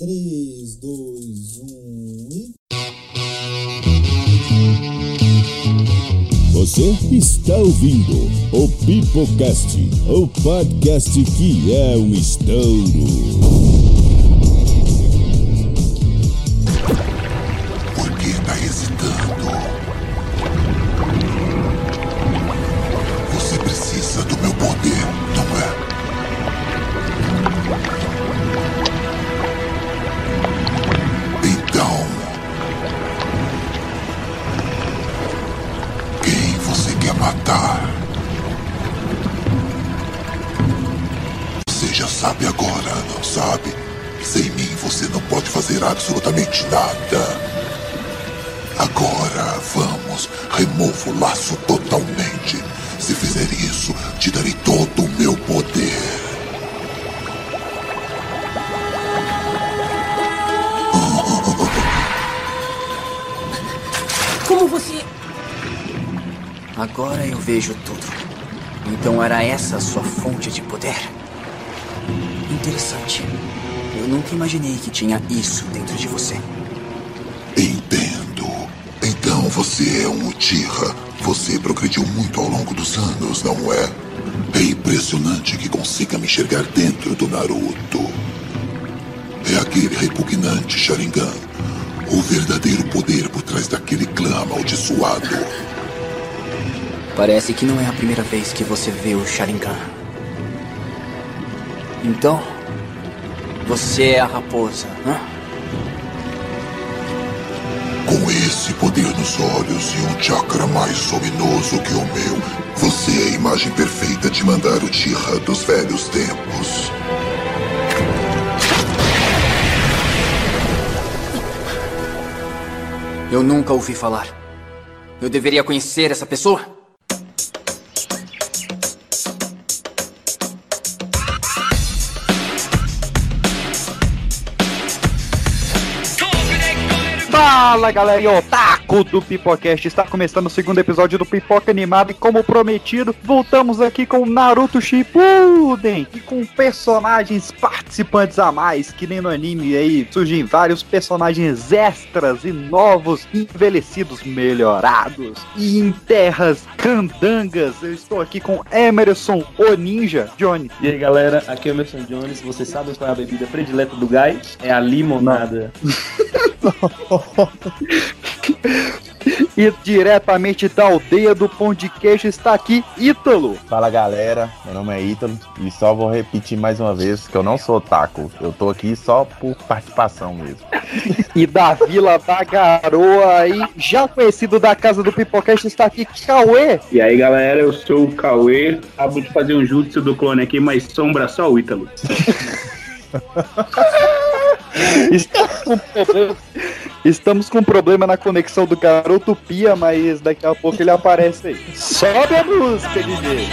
3, 2, 1 e. Você está ouvindo o Pipocast, o podcast que é um estouro. Dentro do Naruto. É aquele repugnante Sharingan. O verdadeiro poder por trás daquele clã amaldiçoado. Parece que não é a primeira vez que você vê o Sharingan. Então, você é a raposa, poder nos olhos e um chakra mais luminoso que o meu, você é a imagem perfeita de mandar o Tira dos velhos tempos. Eu nunca ouvi falar. Eu deveria conhecer essa pessoa? Fala galera, e otaku do Pipocast, está começando o segundo episódio do Pipoca Animado e como prometido, voltamos aqui com Naruto Shippuden e com personagens participantes a mais, que nem no anime aí surgem vários personagens extras e novos, envelhecidos, melhorados e em terras candangas. Eu estou aqui com Emerson, o ninja, Johnny. E aí galera, aqui é o Emerson Jones. Vocês sabem qual é a bebida predileta do Guy? É a limonada. E diretamente da aldeia do Pão de Queijo está aqui Ítalo. Fala galera, meu nome é Ítalo e só vou repetir mais uma vez que eu não sou taco, eu tô aqui só por participação mesmo. E da Vila da Garoa aí, já conhecido da casa do Pipocast, está aqui Cauê. E aí galera, eu sou o Cauê, acabo de fazer um jutsu do clone aqui, mas sombra só o Ítalo. Estamos com problema, estamos com problema na conexão do garoto Pia, mas daqui a pouco ele aparece aí. Sobe a música, DJ.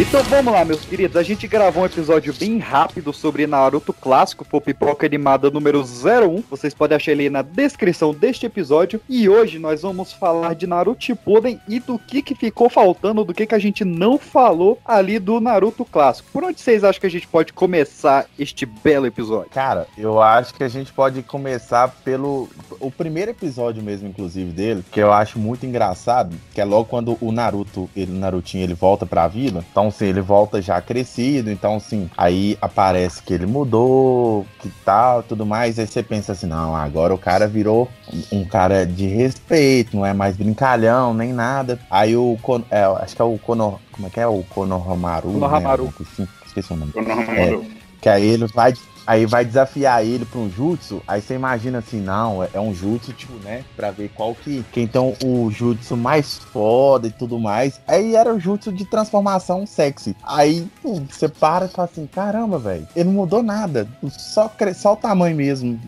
'Então vamos lá, meus queridos. A gente gravou um episódio bem rápido sobre Naruto clássico, o Pipoca Animada número 01. Vocês podem achar ele aí na descrição deste episódio. E hoje nós vamos falar de Naruto Shippuden e do que, que ficou faltando, do que, que a gente não falou ali do Naruto clássico. Por onde vocês acham que a gente pode começar este belo episódio? Cara, eu acho que a gente pode começar pelo o primeiro episódio mesmo, inclusive, dele, que eu acho muito engraçado, que é logo quando o Naruto, ele, o Narutinho, ele volta pra vila. Então, assim, ele volta já crescido, então, assim, aí aparece que ele mudou, que tal, tudo mais. Aí você pensa assim, não, agora o cara virou um, cara de respeito, não é mais brincalhão, nem nada. Aí o, é, acho que é o Kono, como é que é? O Konohamaru, Konohamaru. né? Assim, esqueci o nome. Konohamaru. Que aí ele vai, aí vai desafiar ele pra um jutsu. Aí você imagina assim, não, é, é um jutsu, tipo, né? Pra ver qual que. Quem tem o jutsu mais foda e tudo mais. Aí era o jutsu de transformação sexy. Aí pô, você para e fala assim: caramba, velho, ele não mudou nada. Só, cre... só o tamanho mesmo.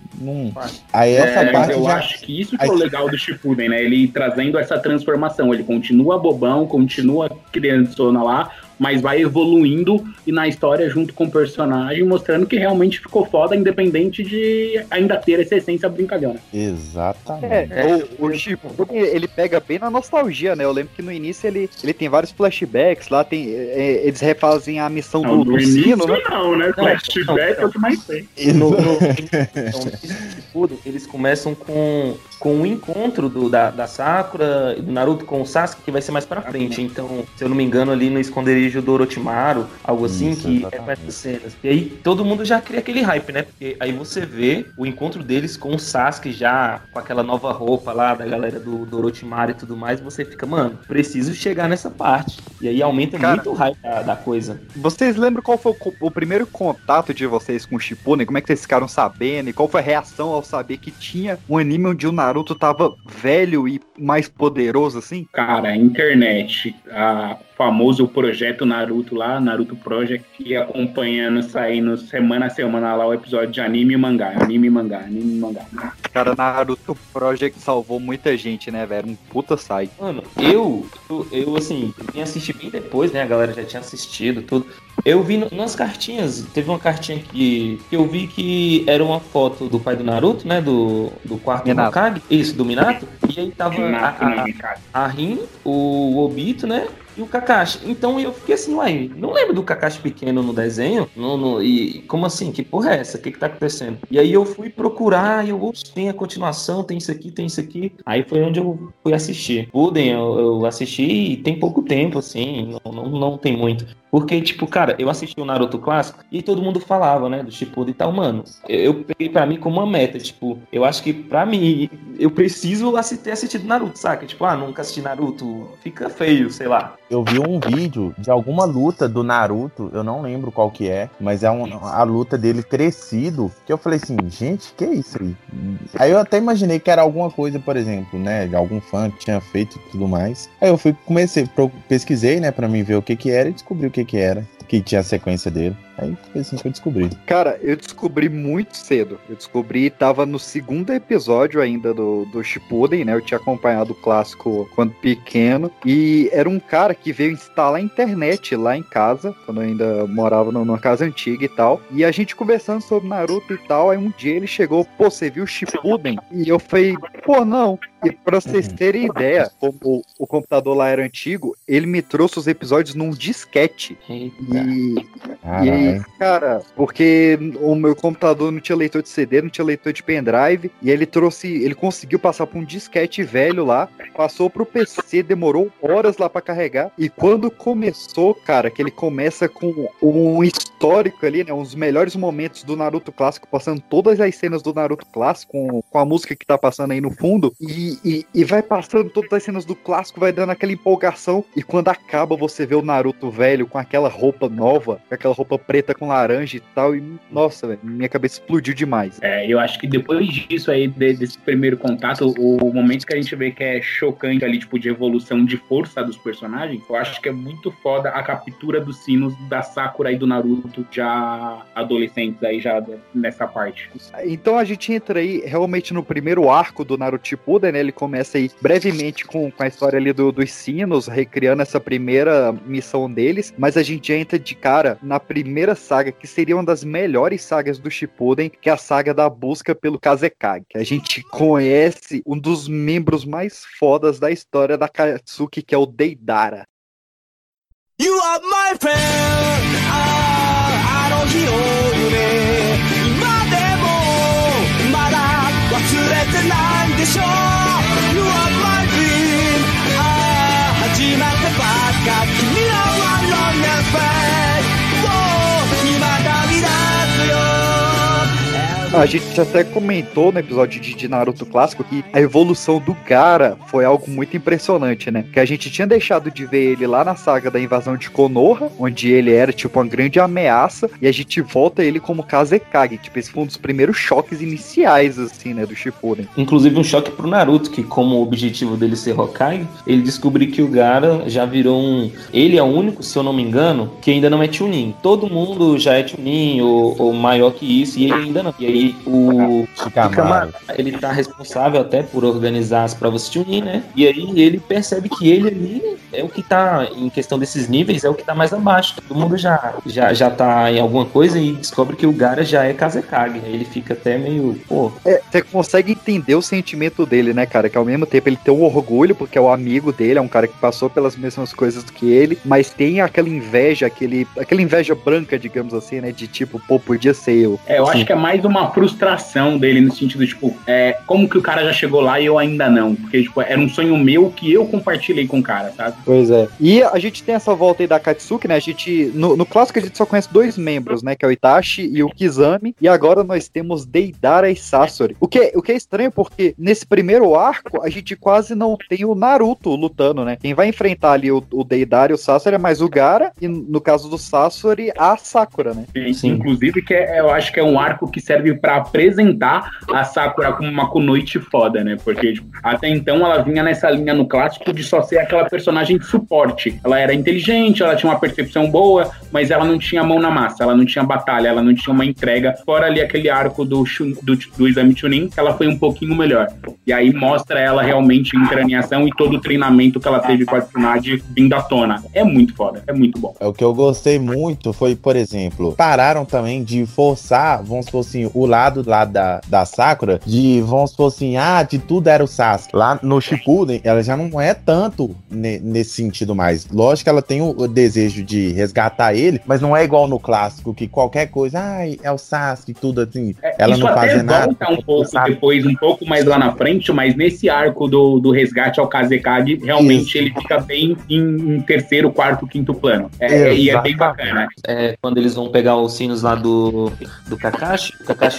Aí essa É, parte eu já. acho que isso que é o legal do Shippuden, né? Ele trazendo essa transformação. Ele continua bobão, continua criançona lá, mas vai evoluindo e na história junto com o personagem, mostrando que realmente ficou foda, independente de ainda ter essa essência brincalhona. Exatamente. É, o, o Shippuden, ele pega bem na nostalgia, né? Eu lembro que no início ele, ele tem vários flashbacks, lá tem. é, eles refazem a missão Não, do, no do início sino, né? não, né? Flashback não, é o que mais tem. No, no, então, nesse Shippuden, eles começam com, com o encontro do, da, da Sakura e do Naruto com o Sasuke, que vai ser mais pra frente. Então, se eu não me engano, ali no esconderijo do Orochimaru, algo assim, Isso, que é exatamente. com essas cenas. E aí todo mundo já cria aquele hype, né? Porque aí você vê o encontro deles com o Sasuke já com aquela nova roupa lá da galera do, do Orochimaru e tudo mais, você fica, mano, preciso chegar nessa parte. E aí aumenta Cara, muito o hype da, da coisa. Vocês lembram qual foi o, o primeiro contato de vocês com o Shippuden? Como é que vocês ficaram sabendo? E qual foi a reação ao saber que tinha um anime onde o Naruto tava velho e mais poderoso assim? Cara, a internet, a famoso projeto Naruto lá, Naruto Project, e acompanhando, saindo semana a semana lá o episódio de anime e mangá, anime e mangá, anime e mangá. Cara, Naruto Project salvou muita gente, né, velho? Um puta site. Mano, eu, eu, eu, assim, eu vim assistir bem depois, né? A galera já tinha assistido tudo. Eu vi no- nas cartinhas, teve uma cartinha que, que eu vi que era uma foto do pai do Naruto, né? Do, do quarto Minato. Hokage. Isso, do Minato. E aí tava Nato, a, a, a Rin, o Obito, né? E o Kakashi. Então eu fiquei assim, uai, não lembro do Kakashi pequeno no desenho? No, no- e como assim? Que porra é essa? O que que tá acontecendo? E aí eu fui procurar e eu, tem a continuação, tem isso aqui, tem isso aqui. Aí foi onde eu fui assistir. Puden, eu, eu assisti e tem pouco tempo, assim, não, não, não tem muito. Porque, tipo, cara, eu assisti o Naruto clássico e todo mundo falava, né, do Shippuden e tal, mano. Eu, peguei pra mim como uma meta, tipo, eu acho que pra mim, eu preciso ter assistido Naruto, saca? Tipo, ah, nunca assisti Naruto, fica feio, sei lá. Eu vi um vídeo de alguma luta do Naruto, eu não lembro qual que é, mas é um- a luta dele crescido, que eu falei assim, gente, que é isso aí? Aí eu até imaginei que era alguma coisa, por exemplo, né, de algum fã que tinha feito e tudo mais. Aí eu fui, comecei, pesquisei, né, pra mim ver o que que era e descobri o que que era, que tinha a sequência dele. Aí foi assim que eu descobri. Cara, eu descobri muito cedo. Eu descobri, tava no segundo episódio ainda do, do Shippuden, né? Eu tinha acompanhado o clássico quando pequeno. E era um cara que veio instalar a internet lá em casa, quando eu ainda morava numa casa antiga e tal. E a gente conversando sobre Naruto e tal. Aí um dia ele chegou, pô, você viu o Shippuden? E eu falei, pô, não. E pra vocês terem ideia, como o, o computador lá era antigo, ele me trouxe os episódios num disquete. E, e Caralho. cara, porque o meu computador não tinha leitor de CD, não tinha leitor de pendrive, e ele trouxe, ele conseguiu passar por um disquete velho lá, passou pro PC, demorou horas lá pra carregar, e quando começou, cara, que ele começa com um histórico ali, né, uns melhores momentos do Naruto clássico, passando todas as cenas do Naruto clássico, com, com a música que tá passando aí no fundo, e, e, e vai passando todas as cenas do clássico, vai dando aquela empolgação, e quando acaba você vê o Naruto velho com aquela roupa nova, com aquela roupa preta com laranja e tal, e nossa, velho, minha cabeça explodiu demais. É, eu acho que depois disso aí, de- desse primeiro contato, o momento que a gente vê que é chocante ali, tipo, de evolução de força dos personagens, eu acho que é muito foda a captura dos sinos da Sakura e do Naruto já adolescentes aí, já nessa parte. Então a gente entra aí realmente no primeiro arco do Naruto Shippuden, né? Ele começa aí brevemente com, com a história ali do- dos sinos, recriando essa primeira missão deles, mas a gente entra de cara na primeira saga, que seria uma das melhores sagas do Shippuden, que é a saga da busca pelo Kazekage. Que a gente conhece um dos membros mais fodas da história da Katsuki, que é o Deidara. You are my friend あああの日の夢今でもまだ忘れてないでしょ You are my dream ああ始まったばっか A gente até comentou no episódio de, Naruto clássico que a evolução do Gara foi algo muito impressionante, né? Que a gente tinha deixado de ver ele lá na saga da invasão de Konoha, onde ele era tipo uma grande ameaça, e a gente volta ele como Kazekage. Tipo, esse foi um dos primeiros choques iniciais, assim, né, do Shippuden. Inclusive um choque pro Naruto, que como o objetivo dele ser Hokage, ele descobriu que o Gara já virou um... Ele é o único, se eu não me engano, que ainda não é Chunin. Todo mundo já é Chunin ou, ou maior que isso, e ele ainda não. E aí o. Shikamaru, ele tá responsável até por organizar as provas Chunin, né? E aí ele percebe que ele ali é o que tá, em questão desses níveis, é o que tá mais abaixo. Todo mundo já, já, já tá em alguma coisa e descobre que o Gara já é Kazekage. Ele fica até meio, pô, É, você consegue entender o sentimento dele, né, cara? Que ao mesmo tempo ele tem um orgulho, porque é o amigo dele, é um cara que passou pelas mesmas coisas do que ele, mas tem aquela inveja, aquele, aquela inveja branca, digamos assim, né? De tipo, pô, podia ser eu. É, eu acho que é mais uma frustração dele no sentido, tipo, é, como que o cara já chegou lá e eu ainda não? Porque, tipo, era um sonho meu que eu compartilhei com o cara, sabe? Pois é. E a gente tem essa volta aí da Katsuki, né? A gente. No, no clássico a gente só conhece dois membros, né? Que é o Itachi e o Kizami. E agora nós temos Deidara e Sasori. O que, é- o que é estranho porque nesse primeiro arco a gente quase não tem o Naruto lutando, né? Quem vai enfrentar ali o, o Deidara e o Sasori é mais o Gara. E no caso do Sasori, a Sakura, né? E, Sim. Inclusive, que é- eu acho que é um arco que serve pra apresentar a Sakura como uma kunoichi foda, né? Porque tipo, até então ela vinha nessa linha no clássico de só ser aquela personagem de suporte. Ela era inteligente, ela tinha uma percepção boa, mas ela não tinha mão na massa, ela não tinha batalha, ela não tinha uma entrega. Fora ali aquele arco do, Shun- do, do Exame Chunin, que ela foi um pouquinho melhor. E aí mostra ela realmente em ação e todo o treinamento que ela teve com a Tsunade vindo à tona. É muito foda, é muito bom. É, O que eu gostei muito foi, por exemplo, pararam também de forçar, vamos supor assim, o lado lá da, da Sakura, de, vamos supor assim, ah, de tudo era o Sasuke. Lá no Shippuden, ela já não é tanto ne- nesse sentido mais. Lógico que ela tem o, o desejo de resgatar ele, mas não é igual no clássico, que qualquer coisa, ai, é o Sasuke, tudo assim. É, Ela não faz nada, volta um pouco depois, um pouco mais lá na frente, mas nesse arco do, do resgate ao Kazekage, realmente Isso. ele fica bem em, em terceiro, quarto, quinto plano. É, e é bem bacana. é, quando eles vão pegar os sinos lá do, do Kakashi, o Kakashi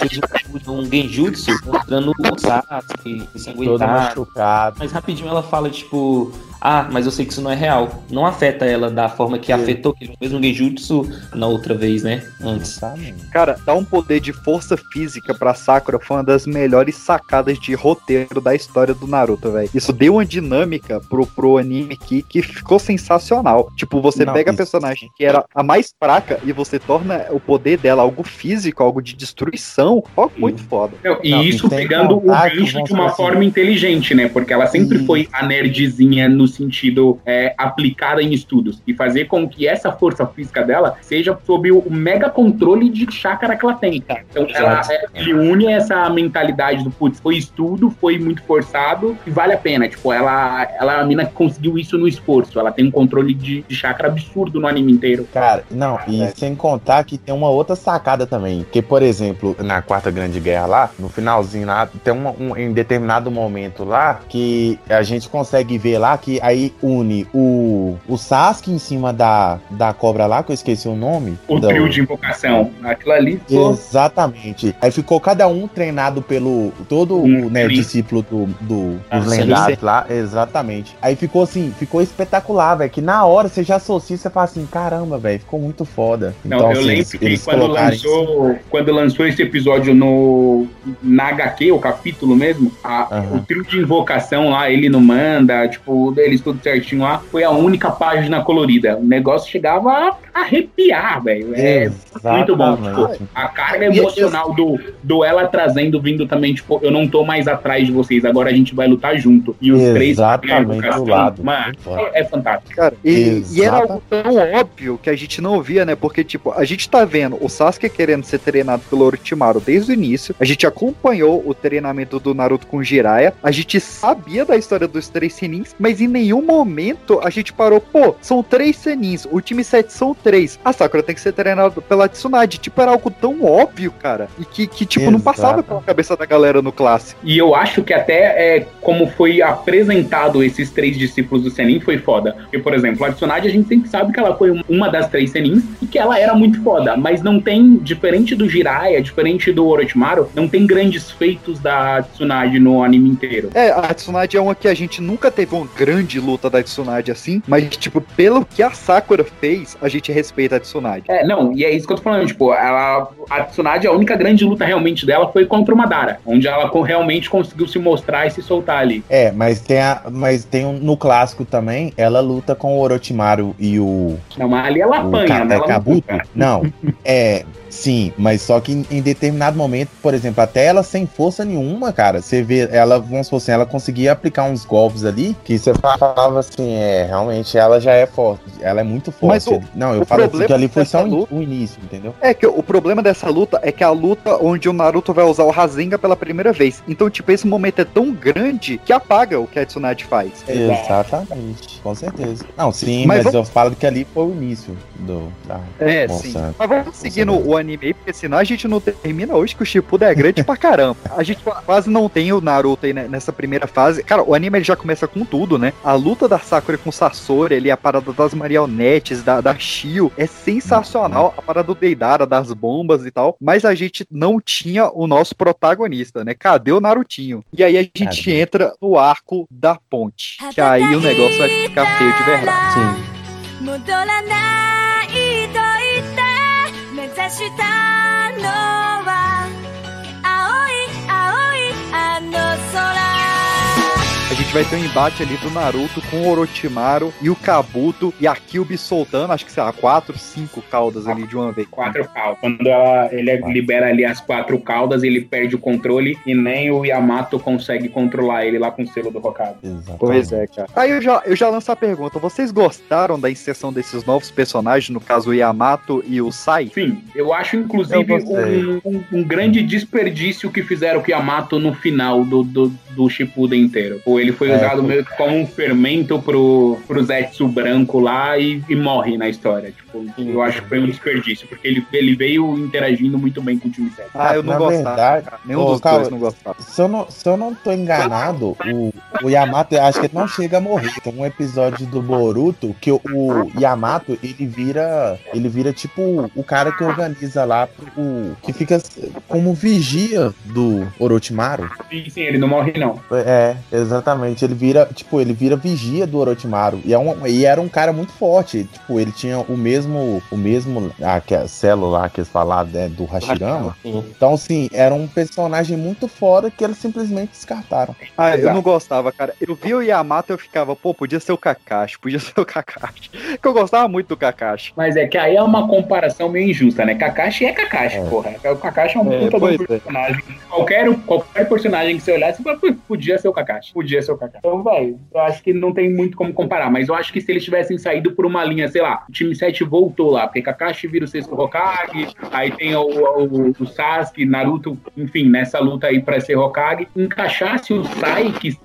um genjutsu mostrando o Sasuke Todo ensanguentado. machucado. Mas rapidinho ela fala, tipo, ah, mas eu sei que isso não é real. Não afeta ela da forma que afetou que ele fez um genjutsu na outra vez, né? Antes. Sabe? Cara, dar um poder de força física pra Sakura foi uma das melhores sacadas de roteiro da história do Naruto, velho. Isso deu uma dinâmica pro, pro anime aqui que ficou sensacional. Tipo, você Não, pega a isso- personagem que era a mais fraca e você torna o poder dela algo físico, algo de destruição, algo muito foda. Não, e Não, isso pegando o gancho vamos de uma assim- forma inteligente, né? Porque ela sempre Sim. foi a nerdzinha no sentido é, aplicada em estudos. E fazer com que essa força física dela seja sob o mega controle de chácara que ela tem. Então ela, é, une essa mentalidade do putz, foi estudo, foi muito forçado e vale a pena. Tipo, ela, ela é a mina que conseguiu isso no esforço. Ela tem um controle de, de chácara absurdo no anime inteiro. Cara, não, e sem contar que tem uma outra sacada também. Que, por exemplo, na Quarta Grande Guerra lá, no finalzinho lá, tem uma- um, em determinado momento lá que a gente consegue ver lá que aí une o, o Sasuke em cima da, da cobra lá, que eu esqueci o nome. O Da- trio de invocação. Aquilo ali. Exatamente. Aí ficou cada um treinado pelo todo Um o né, discípulo do, do- Ah, dos lendários lá. Exatamente. Aí ficou assim, ficou espetacular, velho. Que na hora você já associa, você fala assim, caramba, velho, ficou muito foda. Não, então, eu assim, lembro que quando isso. lançou, quando lançou esse episódio no na HQ, o capítulo mesmo, a- Aham. o trio de invocação lá, ele não manda, tipo, eles tudo certinho lá, foi a única página colorida. O negócio chegava a arrepiar, velho. É muito bom. Tipo, a carga emocional do, do ela trazendo, vindo também, tipo, eu não tô mais atrás de vocês, agora a gente vai lutar junto. E os três Exatamente invocação, do lado. Mano, é, é fantástico. Cara, e, e era algo tão óbvio que a gente não via, né? Porque, tipo, a gente tá vendo o Sasuke querendo ser treinado pelo Orochimaru desde o início. A gente acompanhou o treinamento do Naruto com o Jiraiya. A gente sabia da história dos três Senins, mas em nenhum momento a gente parou, pô, são três Senins, o time 7 são três. A Sakura tem que ser treinada pela Tsunade. Tipo, era algo tão óbvio, cara. E que, que tipo, não passava Exato. pela cabeça da galera no clássico. E eu acho que até é, como foi apresentado esses três discípulos do Senin foi foda. Porque, por exemplo, a Tsunade a gente sempre sabe que ela foi um- uma das três Senins e que ela era muito foda. Mas não tem, diferente do Jiraiya, diferente do Orochimaru, não tem grandes feitos da Tsunade no anime inteiro. É, a Tsunade é uma que a gente nunca teve uma grande luta da Tsunade assim, mas, tipo, pelo que a Sakura fez, a gente respeita a Tsunade. É, não, e é isso que eu tô falando, tipo, ela, a Tsunade, a única grande luta realmente dela foi contra o Madara, onde ela realmente conseguiu se mostrar e se soltar ali. É, mas tem, a, mas tem um, no clássico também, ela luta com o Orochimaru e o, Não, mas ali ela o apanha, né? é, Ela Kabuto. luta. Não, é, sim, mas só que em, em determinado momento, por exemplo, até ela sem força nenhuma, cara, você vê, ela, vamos supor assim, ela conseguia aplicar uns golpes ali, que você falava assim, é, realmente ela já é forte, ela é muito forte. O- não, eu falo assim, que ali foi só luta- o início, entendeu? É que o problema dessa luta é que é a luta onde o Naruto vai usar o Rasengan pela primeira vez. Então, tipo, esse momento é tão grande que apaga o que a Tsunade faz. Exatamente, com certeza. Não, sim, Mas mas, vamos- eu falo que ali foi o início do. Da, É, Nossa. sim. Mas vamos seguir no o anime porque senão a gente não termina hoje, que o Shippuden é grande pra caramba. A gente qua- quase não tem o Naruto aí né, nessa primeira fase. Cara, o anime ele já começa com tudo, né? A luta da Sakura com o Sasori ali, a parada das marionetes, da, da Shio, é sensacional. A parada do Deidara, das bombas e tal. Mas a gente não tinha o nosso protagonista, né? Cadê o Narutinho? E aí a gente Caramba. entra no arco da ponte. Que aí o negócio vai ficar feio de verdade. Sim. 戻らないと言って目指したの I know so vai ter um embate ali do Naruto com o Orochimaru e o Kabuto e a Kyuubi soltando, acho que sei lá, quatro, cinco caudas ali de uma vez. Quatro caudas. Quando ela, ele libera ali as quatro caudas, ele perde o controle e nem o Yamato consegue controlar ele lá com o selo do Hokage. Exatamente. Pois é, cara. Aí eu já, eu já lanço a pergunta: vocês gostaram da inserção desses novos personagens, no caso o Yamato e o Sai? Enfim, eu acho inclusive Eu um, um- um grande desperdício que fizeram com o Yamato no final do, do, do Shippuden inteiro. Ou ele foi É, usado foi. meio que como um fermento pro, pro Zetsu branco lá e, e morre na história. Tipo, eu acho que foi um desperdício, porque ele, ele veio interagindo muito bem com o time 7. Ah, eu não Na gostava. verdade, cara. Nenhum dos cara, dois não gostava. Se eu não, se eu não tô enganado, o, o Yamato, acho que ele não chega a morrer. Tem um episódio do Boruto que o, o Yamato, ele vira. Ele vira tipo o cara que organiza lá, o, que fica como vigia do Orochimaru. Sim, sim, ele não morre não. É, exatamente. Ele vira, tipo, ele vira vigia do Orochimaru. E, é um, e era um cara muito forte. Tipo, ele tinha o mesmo, o mesmo, ah, que é a célula que eles falaram, né, do Hashirama. Sim. Então, assim, era um personagem muito fora que eles simplesmente descartaram. Ah, eu Exato. não gostava, cara. Eu vi o Yamato e eu ficava, pô, podia ser o Kakashi, podia ser o Kakashi. Que eu gostava muito do Kakashi. Mas é que aí é uma comparação meio injusta, né? Kakashi é Kakashi, É. porra. O Kakashi é um É, puta é. personagem. Qualquer, qualquer personagem que você olhasse, você fala, "Pô, podia ser o Kakashi. Podia ser o Kakashi. Então, velho, eu acho que não tem muito como comparar. Mas eu acho que se eles tivessem saído por uma linha, sei lá, o time 7 voltou lá, porque Kakashi vira o sexto Hokage, aí tem o, o, o Sasuke, Naruto, enfim, nessa luta aí pra ser Hokage, encaixasse o Sai, que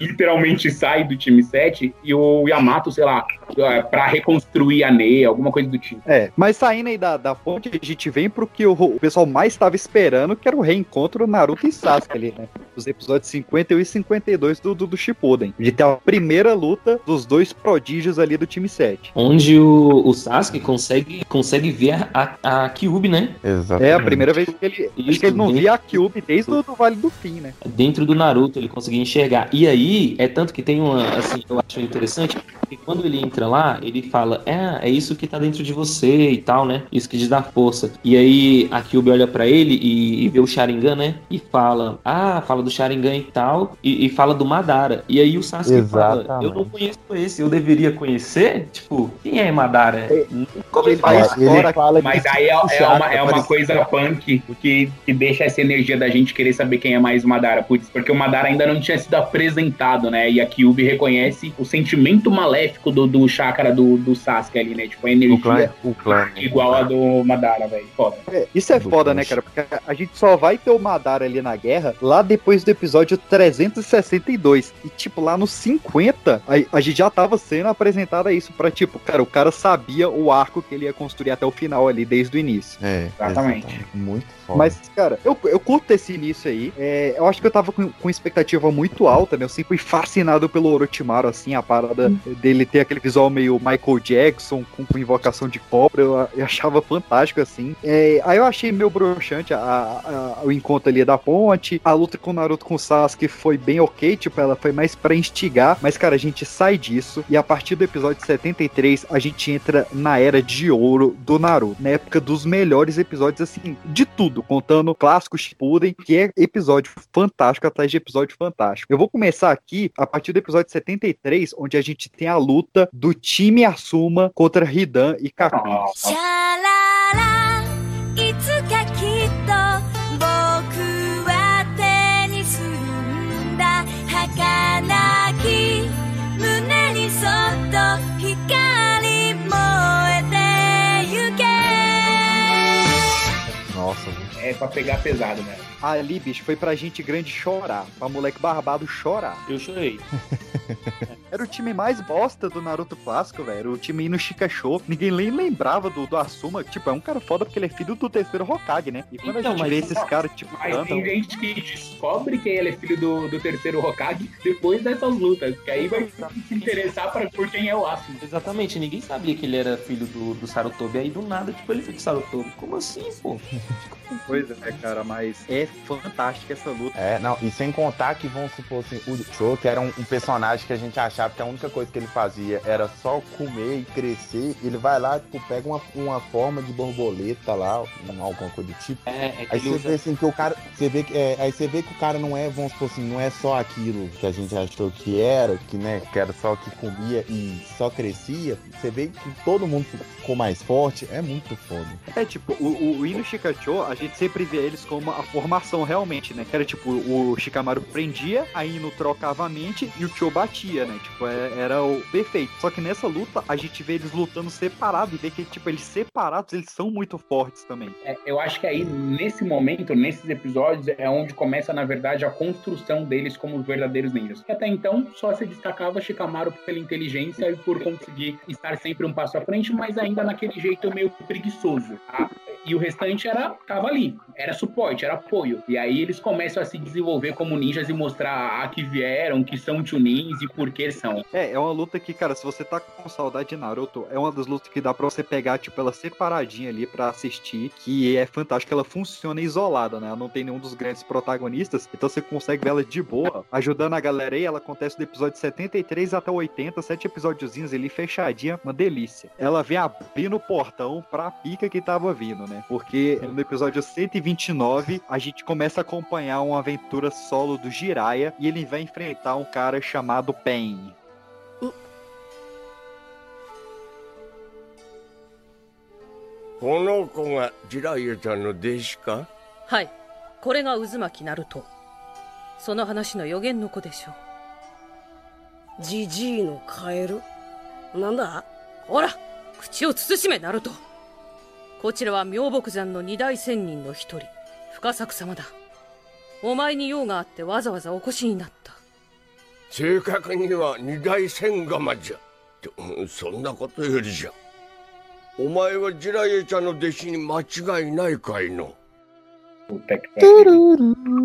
literalmente sai do time 7 e o Yamato, sei lá, é, pra reconstruir a Nea, alguma coisa do tipo. É, mas saindo aí da, da ponte, a gente vem pro que o, o pessoal mais estava esperando, que era o reencontro Naruto e Sasuke ali, né? Os episódios 51 e 52 do, do, do Shippuden. De ter a primeira luta dos dois prodígios ali do time 7. Onde o, o Sasuke consegue, consegue ver a, a Kyuubi, né? Exatamente. É a primeira vez que ele. acho Isso, que ele não bem- via a Kyuubi desde o do Vale do Fim, né? Dentro do Naruto ele conseguia enxergar. E aí, é tanto que tem uma, assim, eu acho interessante, porque quando ele entra lá, ele fala, é, é isso que tá dentro de você e tal, né? Isso que te dá força. E aí a Kyuubi olha pra ele e, e vê o Sharingan, né? E fala, ah, fala do Sharingan e tal, e, e fala do Madara. E aí o Sasuke fala, Exatamente. eu não conheço esse, eu deveria conhecer? Tipo, quem é Madara? Como ele ele É, ele fora- fala Mas aí é, é uma, é uma coisa punk que, que deixa essa energia da gente querer saber quem é mais o Madara. Putz, porque o Madara ainda não tinha sido apresentado, né? E a Kyuubi reconhece o sentimento maléfico do, do chakra do, do Sasuke ali, né? Tipo, a O clã, energia o clã. igual a do Madara, velho. Foda. É, isso é Do foda, né, cara? Porque a gente só vai ter o Madara ali na guerra lá depois do episódio 362. E, tipo, lá no 50, a, a gente já tava sendo apresentada isso pra, tipo, cara, o cara sabia o arco que ele ia construir até o final ali, desde o início. É, Exatamente. Muito foda. Mas, cara, eu, eu curto esse início aí. É, eu acho que eu tava com, com expectativa muito alta, né? Eu sempre fui fascinado pelo Orochimaru, assim, a parada dele ter aquele visual meio Michael Jackson, com, com invocação de cobra, eu, eu achava fantástico, assim. É, aí eu achei meio broxante a, a- a- o encontro ali da ponte, a luta com o Naruto com o Sasuke foi bem ok, tipo, ela foi mais pra instigar, mas, cara, a gente sai disso e a partir do episódio 73 a gente entra na era de ouro do Naruto, na época dos melhores episódios, assim, de tudo, contando clássico Shippuden, que é episódio fantástico atrás de episódio fantástico. Eu vou começar aqui a partir do episódio 73, onde a gente tem a luta do time Asuma contra Hidan e Kaku. シ Pra pegar pesado, né? Ali, bicho, foi pra gente grande chorar, pra moleque barbado chorar. Eu chorei. Era o time mais bosta do Naruto clássico, velho. Era o time indo Shika Show. Ninguém nem lembrava do, do Asuma. Tipo, é um cara foda porque ele é filho do terceiro Hokage, né? E quando Então, a gente mas- vê esses caras, tipo, Mas cantam. tem gente que descobre que ele é filho do, do terceiro Hokage depois dessas lutas. Que aí vai se interessar pra, por quem é o Asuma. Exatamente, ninguém sabia que ele era filho do, do Sarutobi. Aí do nada, tipo, ele foi de Sarutobi. Como assim, pô? Pois é, cara, mas é fantástica essa luta. É, não, e sem contar que vamos supor assim, o Cho, que era um, um personagem que a gente achava que a única coisa que ele fazia era só comer e crescer, ele vai lá, tipo, pega uma, uma forma de borboleta lá, um- alguma coisa do tipo. É, é que Aí você usa... vê assim que o cara. Você vê que, é, aí você vê que o cara não é, vamos supor assim, não é só aquilo que a gente achou que era, que, né, que era só que comia e só crescia. Você vê que todo mundo ficou mais forte, é muito foda. É, tipo, o, o, o Ino Shikacho, a gente sempre vê eles como a formação realmente, né? Que era tipo, o Shikamaru prendia, a Ino trocava a mente e o Cho batia, né? Tipo, é- era o perfeito. Só que nessa luta, a gente vê eles lutando separados e vê que, tipo, eles separados, eles são muito fortes também. É, eu acho que aí, nesse momento, nesses episódios, é onde começa, na verdade, a construção deles como os verdadeiros ninjas. Até então só se destacava Shikamaru pela inteligência e por conseguir estar sempre um passo à frente, mas ainda naquele jeito meio preguiçoso. tá? E o restante era tava ali, era suporte, era apoio. E aí eles começam a se desenvolver como ninjas e mostrar a que vieram, que são tunins e por que são. É, é uma luta que, cara, se você tá com saudade de Naruto, é uma das lutas que dá pra você pegar, tipo, ela separadinha ali pra assistir, que é fantástico, ela funciona isolada, né? Ela não tem nenhum dos grandes protagonistas, então você consegue ver ela de boa, ajudando a galera aí, ela acontece do episódio 73 até o 80, sete episódiozinhos ali fechadinha, uma delícia. Ela vem abrindo o portão pra pica que tava vindo, né? Porque no episódio 129, a gente começa a acompanhar uma aventura solo do Jiraiya, e ele vai enfrentar um cara chamado Pain. この子がジライエちゃんの弟子かはいこれが渦巻ナルトその話の予言の子でしょうジジイのカエルなんだほら口を慎めナルト こちらは妙木山の二大仙人の一人。深作様だ。お前に用があってわざわざお越しになった。正確には二大千釜じゃ。とそんなことよりじゃ。お前はジライエちゃんの弟子に間違いないかいの。Puta que pariu.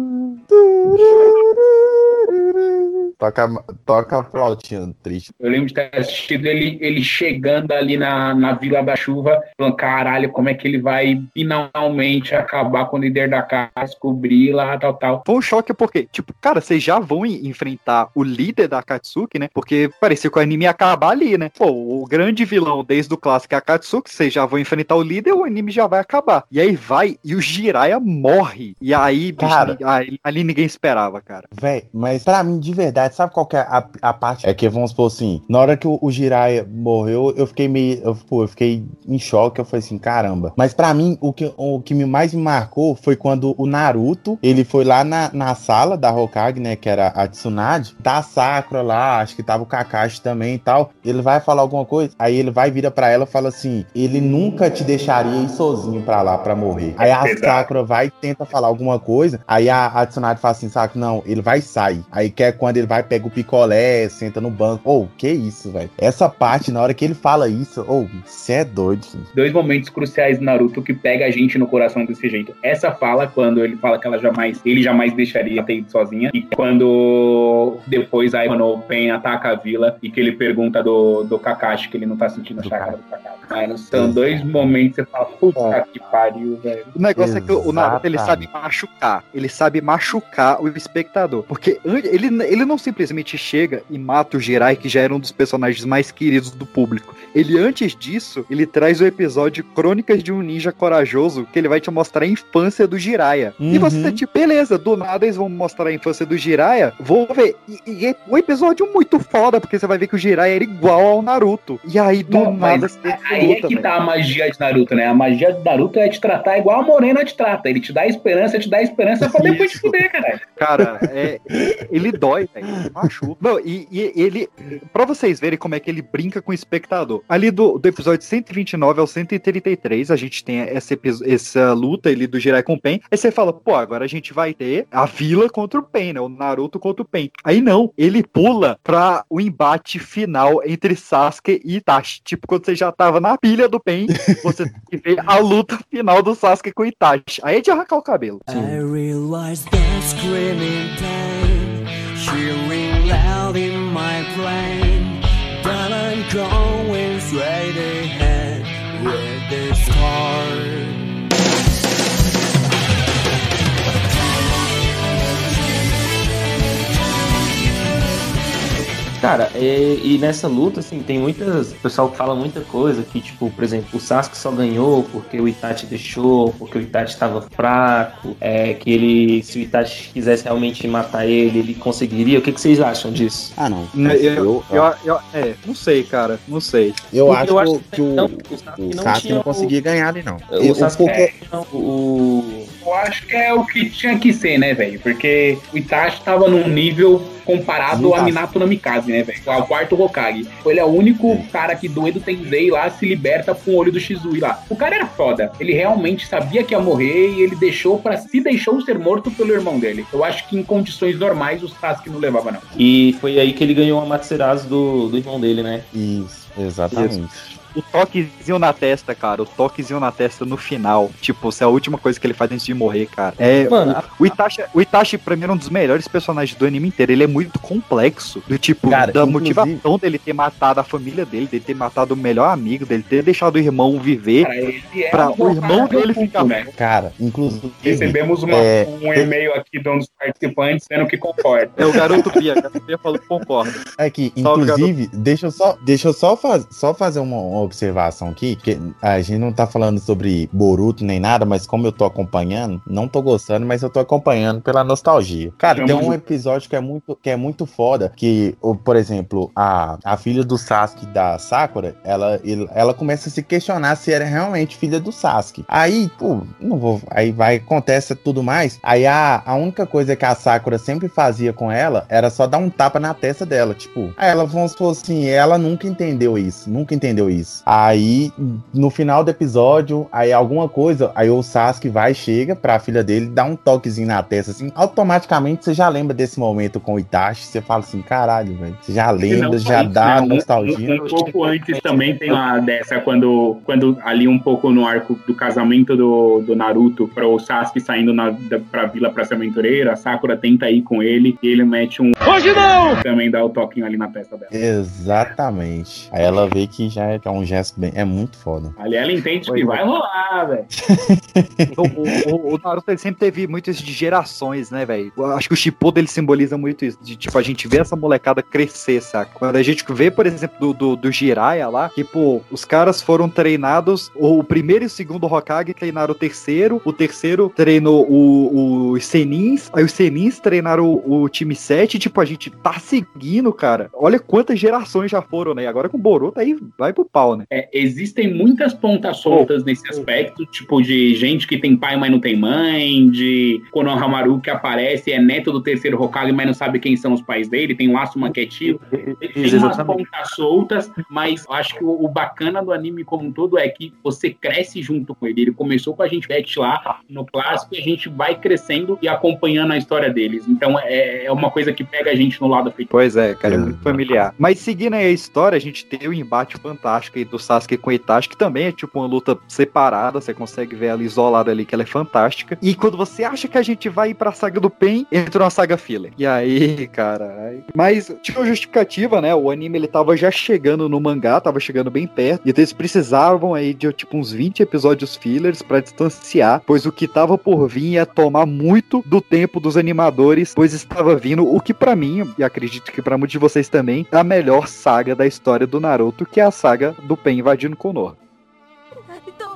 Toca, toca a flautinha triste. Eu lembro de ter assistido ele, ele chegando ali na, na Vila da Chuva, falando, caralho, como é que ele vai finalmente acabar com o líder da casa, descobrir lá, tal, tal. Foi um choque porque, tipo, cara, vocês já vão en- enfrentar o líder da Akatsuki, né? Porque parecia que o anime ia acabar ali, né? Pô, o grande vilão desde o clássico é a Akatsuki, vocês já vão enfrentar o líder, o anime já vai acabar. E aí vai, e o Jiraiya morre. E aí, bicho, Cara. ni- aí- ali ninguém esperava, cara. Véi, mas pra mim, de verdade, sabe qual que é a, a parte? É que, vamos supor assim, na hora que o, o Jiraiya morreu, eu fiquei meio. Eu, pô, eu fiquei em choque, eu falei assim, caramba. Mas pra mim, o que, o que me mais me marcou foi quando o Naruto, ele foi lá na, na sala da Hokage, né, que era a Tsunade, tá a Sakura lá, acho que tava o Kakashi também e tal. Ele vai falar alguma coisa, aí ele vai, vira pra ela e fala assim, ele nunca te deixaria ir sozinho pra lá pra morrer. Aí a. Sakura vai e tenta falar alguma coisa, aí a, a Tsunade fala assim, sabe, não, ele vai sair. Aí que é quando ele vai vai, pega o picolé, senta no banco. Ô, que isso, velho. Essa parte, na hora que ele fala isso, ô, você é doido, filho. Dois momentos cruciais do Naruto que pega a gente no coração desse jeito. Essa fala, quando ele fala que ela jamais, ele jamais deixaria ter ido sozinha. E quando depois aí, quando o Pen ataca a vila e que ele pergunta do, do Kakashi, que ele não tá sentindo a chácara do Kakashi. Mano, são dois momentos que você fala, puta que pariu, velho. O negócio é que o Naruto ele sabe machucar. Ele sabe machucar o espectador. Porque ele, ele não simplesmente chega e mata o Jirai, que já era um dos personagens mais queridos do público. Ele, antes disso, ele traz o episódio Crônicas de um Ninja Corajoso, que ele vai te mostrar a infância do Jiraiya. E você tá tipo, beleza, do nada eles vão mostrar a infância do Jiraiya. Vou ver. E, e é um episódio muito foda, porque você vai ver que o Jiraiya era igual ao Naruto. E aí, do Não, nada, você Aí é luta, que tá a magia de Naruto, né? A magia de Naruto é te tratar igual a Morena te trata. Ele te dá esperança, te dá esperança pra depois te fuder, caralho. Cara, é, ele dói, velho. Machuca. Não, e, e ele. Pra vocês verem como é que ele brinca com o espectador. Ali do, do episódio 129 ao 133, a gente tem essa, essa luta ali do Jirai com o Pen. Aí você fala, pô, agora a gente vai ter a vila contra o Pen, né? O Naruto contra o Pen. Aí não, ele pula pra o embate final entre Sasuke e Itachi. Tipo, quando você já tava na pilha do Pen, você tem que ver a luta final do Sasuke com o Itachi. Aí é de arrancar o cabelo. I realize that screaming pain, cheering loud in my brain, that I'm Cara, é, e nessa luta, assim, tem muitas. O pessoal fala muita coisa que, tipo, por exemplo, o Sasuke só ganhou porque o Itachi deixou, porque o Itachi estava fraco, é, que ele, se o Itachi quisesse realmente matar ele, ele conseguiria. O que, que vocês acham disso? Ah, não. Eu, eu, eu- eu- é, não sei, cara, não sei. Eu acho, eu acho que o, não, o, o Sasuke o não Sasuke não o- conseguia ganhar ali, não. O Eu- Sasuke porque- não, o. Eu acho que é o que tinha que ser, né, velho? Porque o Itachi tava num nível comparado a Itachi. Minato Namikaze, né, velho? Ao quarto Hokage. Ele é o único cara que do Edo Tensei lá se liberta com o olho do Shizui lá. O cara era foda. Ele realmente sabia que ia morrer e ele deixou para se deixou ser morto pelo irmão dele. Eu acho que em condições normais o Sasuke não levava, não. E foi aí que ele ganhou a Amaterasu do, do irmão dele, né? Isso, exatamente. O toquezinho na testa, cara, o toquezinho na testa no final. Tipo, se é a última coisa que ele faz antes de morrer, cara. É, Mano, o, o Itachi, o Itachi, pra mim, é um dos melhores personagens do anime inteiro. Ele é muito complexo. Do tipo, Cara, da inclusive- motivação dele ter matado a família dele, dele ter matado o melhor amigo, dele ter deixado o irmão viver. Cara, ele é pra o irmão dele ficar. né? Cara, inclusive. Recebemos uma- é, um e-mail aqui de um dos participantes dizendo que concorda. É o garoto Pia, o garoto Pia falou que concorda. É que, Salve, inclusive, deixa eu só, deixa eu só, faz, só fazer uma, uma observação aqui, que a gente não tá falando sobre Boruto nem nada, mas como eu tô acompanhando, não tô gostando, mas eu tô acompanhando pela nostalgia. Cara, tem um episódio que é muito, que é muito foda, que, por exemplo, a, a filha do Sasuke da Sakura, ela, ela começa a se questionar se era realmente filha do Sasuke. Aí, pô, não vou, aí vai, acontece tudo mais, aí a, a única coisa que a Sakura sempre fazia com ela era só dar um tapa na testa dela, tipo, aí ela, vamos supor assim, ela nunca entendeu isso, nunca entendeu isso. Aí, no final do episódio, aí alguma coisa, aí o Sasuke vai, chega pra filha dele, dá um toquezinho na testa, assim, automaticamente você já lembra desse momento com o Itachi, você fala assim, caralho, velho, você já lembra, já só dá isso, né? Um- nostalgia. Um, um pouco antes também tem uma dessa, quando, quando ali um pouco no arco do casamento do, do Naruto para o Sasuke saindo na, da, pra vila pra ser aventureiro, a Sakura tenta ir com ele e ele mete um. Hoje não! Também dá o toquinho ali na testa dela. Exatamente. Aí ela vê que já é, que é um gesto bem. É muito foda. Ali ela entende que vai rolar, velho. O, o- o Naruto ele sempre teve muito isso de gerações, né, velho? Acho que o Shippuden ele simboliza muito isso. De tipo, a gente vê essa molecada crescer, saca? Quando a gente vê, por exemplo, do, do, do Jiraiya lá, pô, os caras foram treinados, o primeiro e o segundo Hokage treinaram o terceiro, o terceiro treinou o- os Senins, aí os Senins treinaram o, o time 7, tipo, a gente tá seguindo, cara. Olha quantas gerações já foram, né? E agora com o Boruto aí vai pro pau, né? É, existem muitas pontas soltas nesse aspecto, tipo de gente que tem pai, mas não tem mãe, de Konohamaru que aparece, é neto do terceiro Hokage, mas não sabe quem são os pais dele, tem um laço maquetivo. Tem umas pontas soltas, mas eu acho que o, o bacana do anime como um todo é que você cresce junto com ele. Ele começou com a gente Beth lá no clássico e a gente vai crescendo e acompanhando a história deles. Então é, é uma coisa que pega a gente no lado afetivo. Pois é, cara, é muito familiar. Mas seguindo aí a história, a gente tem o embate fantástico do Sasuke com o Itachi, que também é tipo uma luta separada, você consegue ver ela isolada ali, que ela é fantástica. E quando você acha que a gente vai ir pra saga do Pen, entra uma saga filler. E aí, cara... Mas tinha uma justificativa, né? O anime, ele tava já chegando no mangá, tava chegando bem perto, então eles precisavam aí de, tipo, uns 20 episódios fillers pra distanciar, pois o que tava por vir ia tomar muito do tempo dos animadores, pois estava vindo o que pra mim, e acredito que pra muitos de vocês também, é a melhor saga da história do Naruto, que é a saga do Pen invadindo Konoha. ナ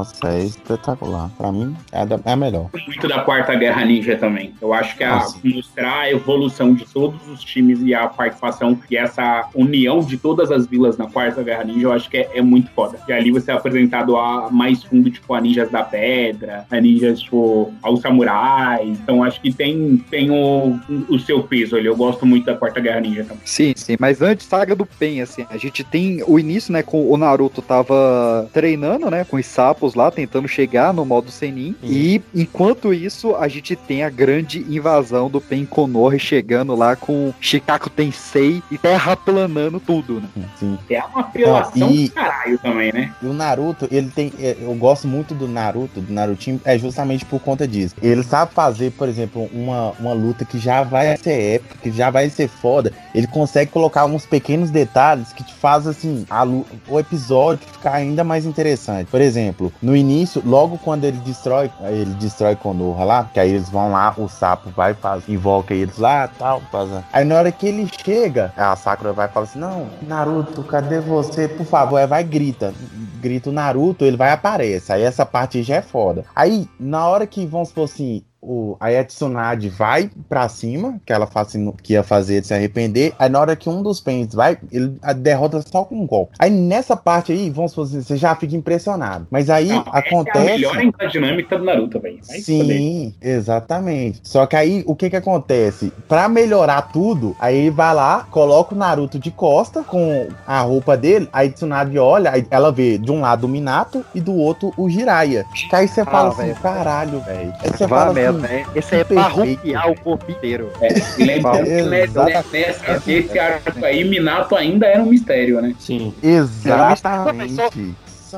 Nossa, é espetacular. Pra mim, é a, da- é a melhor. muito da Quarta Guerra Ninja também. Eu acho que a Nossa. mostrar a evolução de todos os times e a participação e essa união de todas as vilas na Quarta Guerra Ninja, eu acho que é, é muito foda. E ali você é apresentado a mais fundo, tipo, a Ninjas da Pedra, a Ninjas, tipo, aos samurais. Então acho que tem, tem o, o seu peso ali. Eu gosto muito da Quarta Guerra Ninja também. Sim, sim, mas antes, saga do Pen, assim, a gente tem o início, né, com o Naruto tava treinando, né, com os sapos lá, tentando chegar no modo Senin, e enquanto isso, a gente tem a grande invasão do Pen Konoha chegando lá com Shikaku Tensei e terraplanando tudo, né. Sim. É uma apelação Não, e- do caralho também, né? E o Naruto, ele tem. é, Eu gosto muito do Naruto, do Narutinho, é justamente por conta disso. Ele sabe fazer, por exemplo, uma, uma luta que já vai ser épica, que já vai ser foda. Ele consegue colocar uns pequenos detalhes que te faz assim, a o episódio ficar ainda mais interessante. Por exemplo, no início, logo quando ele destrói, ele destrói Konoha lá, que aí eles vão lá, o sapo vai faz, invoca eles lá, tal, faz. Aí na hora que ele chega, a Sakura vai falar assim: "Não, Naruto, cadê você? Por favor". Aí vai grita, grita o Naruto, ele vai e aparece. Aí essa parte já é foda. Aí na hora que vamos supor assim, o, aí a Tsunade vai pra cima, que ela faz assim, que ia fazer ele se arrepender. Aí na hora que um dos pens vai, ele a derrota só com um golpe. Aí nessa parte aí, vamos supor assim, você já fica impressionado. Mas aí Não, acontece. É a melhor dinâmica do Naruto, velho. Foder. Sim, exatamente. Só que aí o que que acontece? Pra melhorar tudo, aí ele vai lá, coloca o Naruto de costa com a roupa dele, aí Tsunade olha, aí ela vê de um lado o Minato e do outro o Jiraiya. Que aí você fala assim, velho. caralho, velho. Aí você fala assim, né? Esse é que pra perfeito, rupiar o corpo inteiro. É, lembrando que Exatamente. nessa, esse arco aí, Minato ainda era um mistério, né? Sim. Exatamente.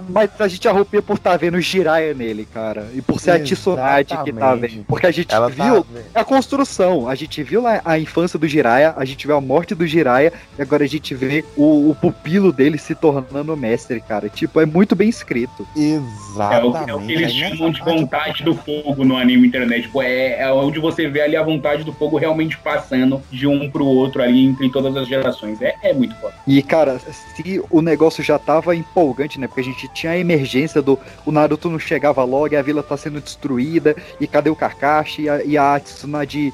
Mas a gente arrupia por estar vendo o Jiraiya nele, cara. E por ser a Tsunade que tá Exatamente. vendo. Porque a gente Ela tá viu vendo. a construção. A gente viu lá a infância do Jiraiya, a gente viu a morte do Jiraiya, e agora a gente vê o, o pupilo dele se tornando mestre, cara. Tipo, é muito bem escrito. É o, Exatamente. é o que eles Aí nessa chamam de vontade do fogo no anime internet. Tipo, é, é onde você vê ali a vontade do fogo realmente passando de um pro outro ali entre todas as gerações. É, é muito foda. E, cara, se o negócio já tava empolgante, né? Porque a gente tinha a emergência do. O Naruto não chegava logo e a vila tá sendo destruída. E cadê o Kakashi? E a, e a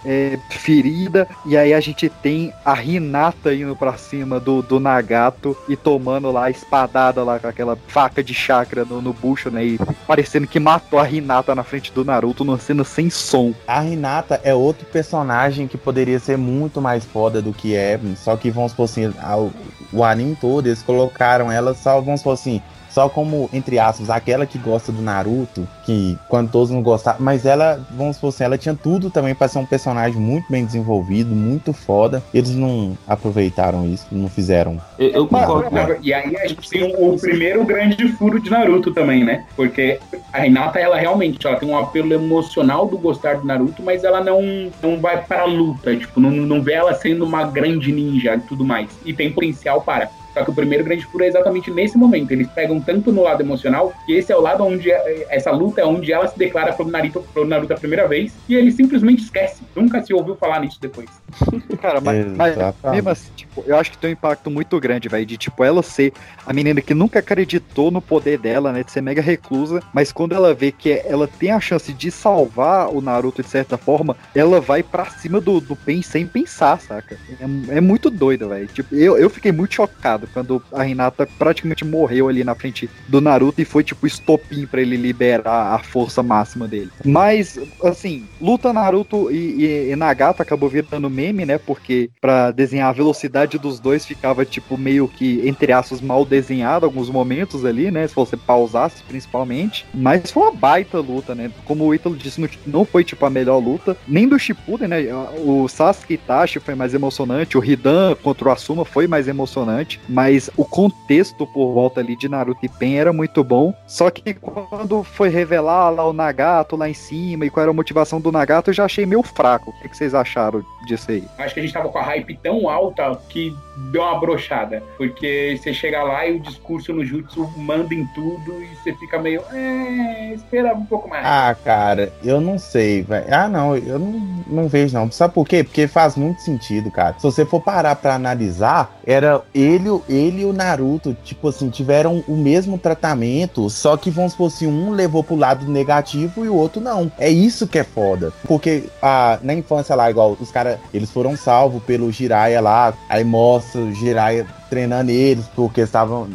é, ferida. E aí a gente tem a Hinata indo pra cima do, do Nagato e tomando lá a espadada lá com aquela faca de chakra no, no bucho, né? E parecendo que matou a Hinata na frente do Naruto numa cena sem som. A Hinata é outro personagem que poderia ser muito mais foda do que é, só que vamos supor assim, ao- o anime todo, eles colocaram ela só, vamos supor assim, só como, entre aspas, aquela que gosta do Naruto, que quando todos não gostaram, mas ela, vamos supor assim, ela tinha tudo também pra ser um personagem muito bem desenvolvido, muito foda. Eles não aproveitaram isso, não fizeram. Eu, eu concordo. Agora, E aí a gente tem o, o primeiro grande furo de Naruto também, né? Porque a Hinata, ela realmente ela tem um apelo emocional do gostar do Naruto, mas ela não, não vai para a luta, tipo, não, não vê ela sendo uma grande ninja e tudo mais. E tem potencial para. Só que o primeiro grande furo é exatamente nesse momento. Eles pegam tanto no lado emocional, que esse é o lado onde é- essa luta é onde ela se declara pro Naruto, pro Naruto a primeira vez, e ele simplesmente esquece. Nunca se ouviu falar nisso depois. Cara, mas, mas mesmo assim, tipo, eu acho que tem um impacto muito grande, velho, de tipo, ela ser a menina que nunca acreditou no poder dela, né, de ser mega reclusa, mas quando ela vê que ela tem a chance de salvar o Naruto de certa forma, ela vai pra cima do, do Pen sem pensar, saca? É, é muito doido, velho. Tipo, eu, eu fiquei muito chocado quando a Hinata praticamente morreu ali na frente do Naruto e foi tipo estopim pra ele liberar a força máxima dele. Mas, assim, luta Naruto e, e, e Nagato acabou virando meme, né? Porque pra desenhar a velocidade dos dois ficava, tipo, meio que, entre aspas, mal desenhado alguns momentos ali, né? Se você pausasse, principalmente. Mas foi uma baita luta, né? Como o Ítalo disse, não, não foi, tipo, a melhor luta. Nem do Shippuden, né? O Sasuke Itachi foi mais emocionante. O Hidan contra o Asuma foi mais emocionante. Mas o contexto por volta ali de Naruto e Pen era muito bom. Só que quando foi revelar lá o Nagato lá em cima e qual era a motivação do Nagato, eu já achei meio fraco. O que, vocês acharam disso aí? Acho que a gente tava com a hype tão alta que deu uma brochada. Porque você chega lá e o discurso no Jutsu manda em tudo e você fica meio. É, espera um pouco mais. Ah, cara, eu não sei, velho. Ah, não, eu não, não vejo, não. Sabe por quê? Porque faz muito sentido, cara. Se você for parar pra analisar, era ele, ele e o Naruto, tipo assim, tiveram o mesmo tratamento, só que, vamos supor assim, um levou pro lado negativo e o outro não. É isso que é foda. Porque ah, na infância lá, igual, os caras, eles foram salvos pelo Jiraiya lá, aí mostra o Jiraiya treinando eles, porque estavam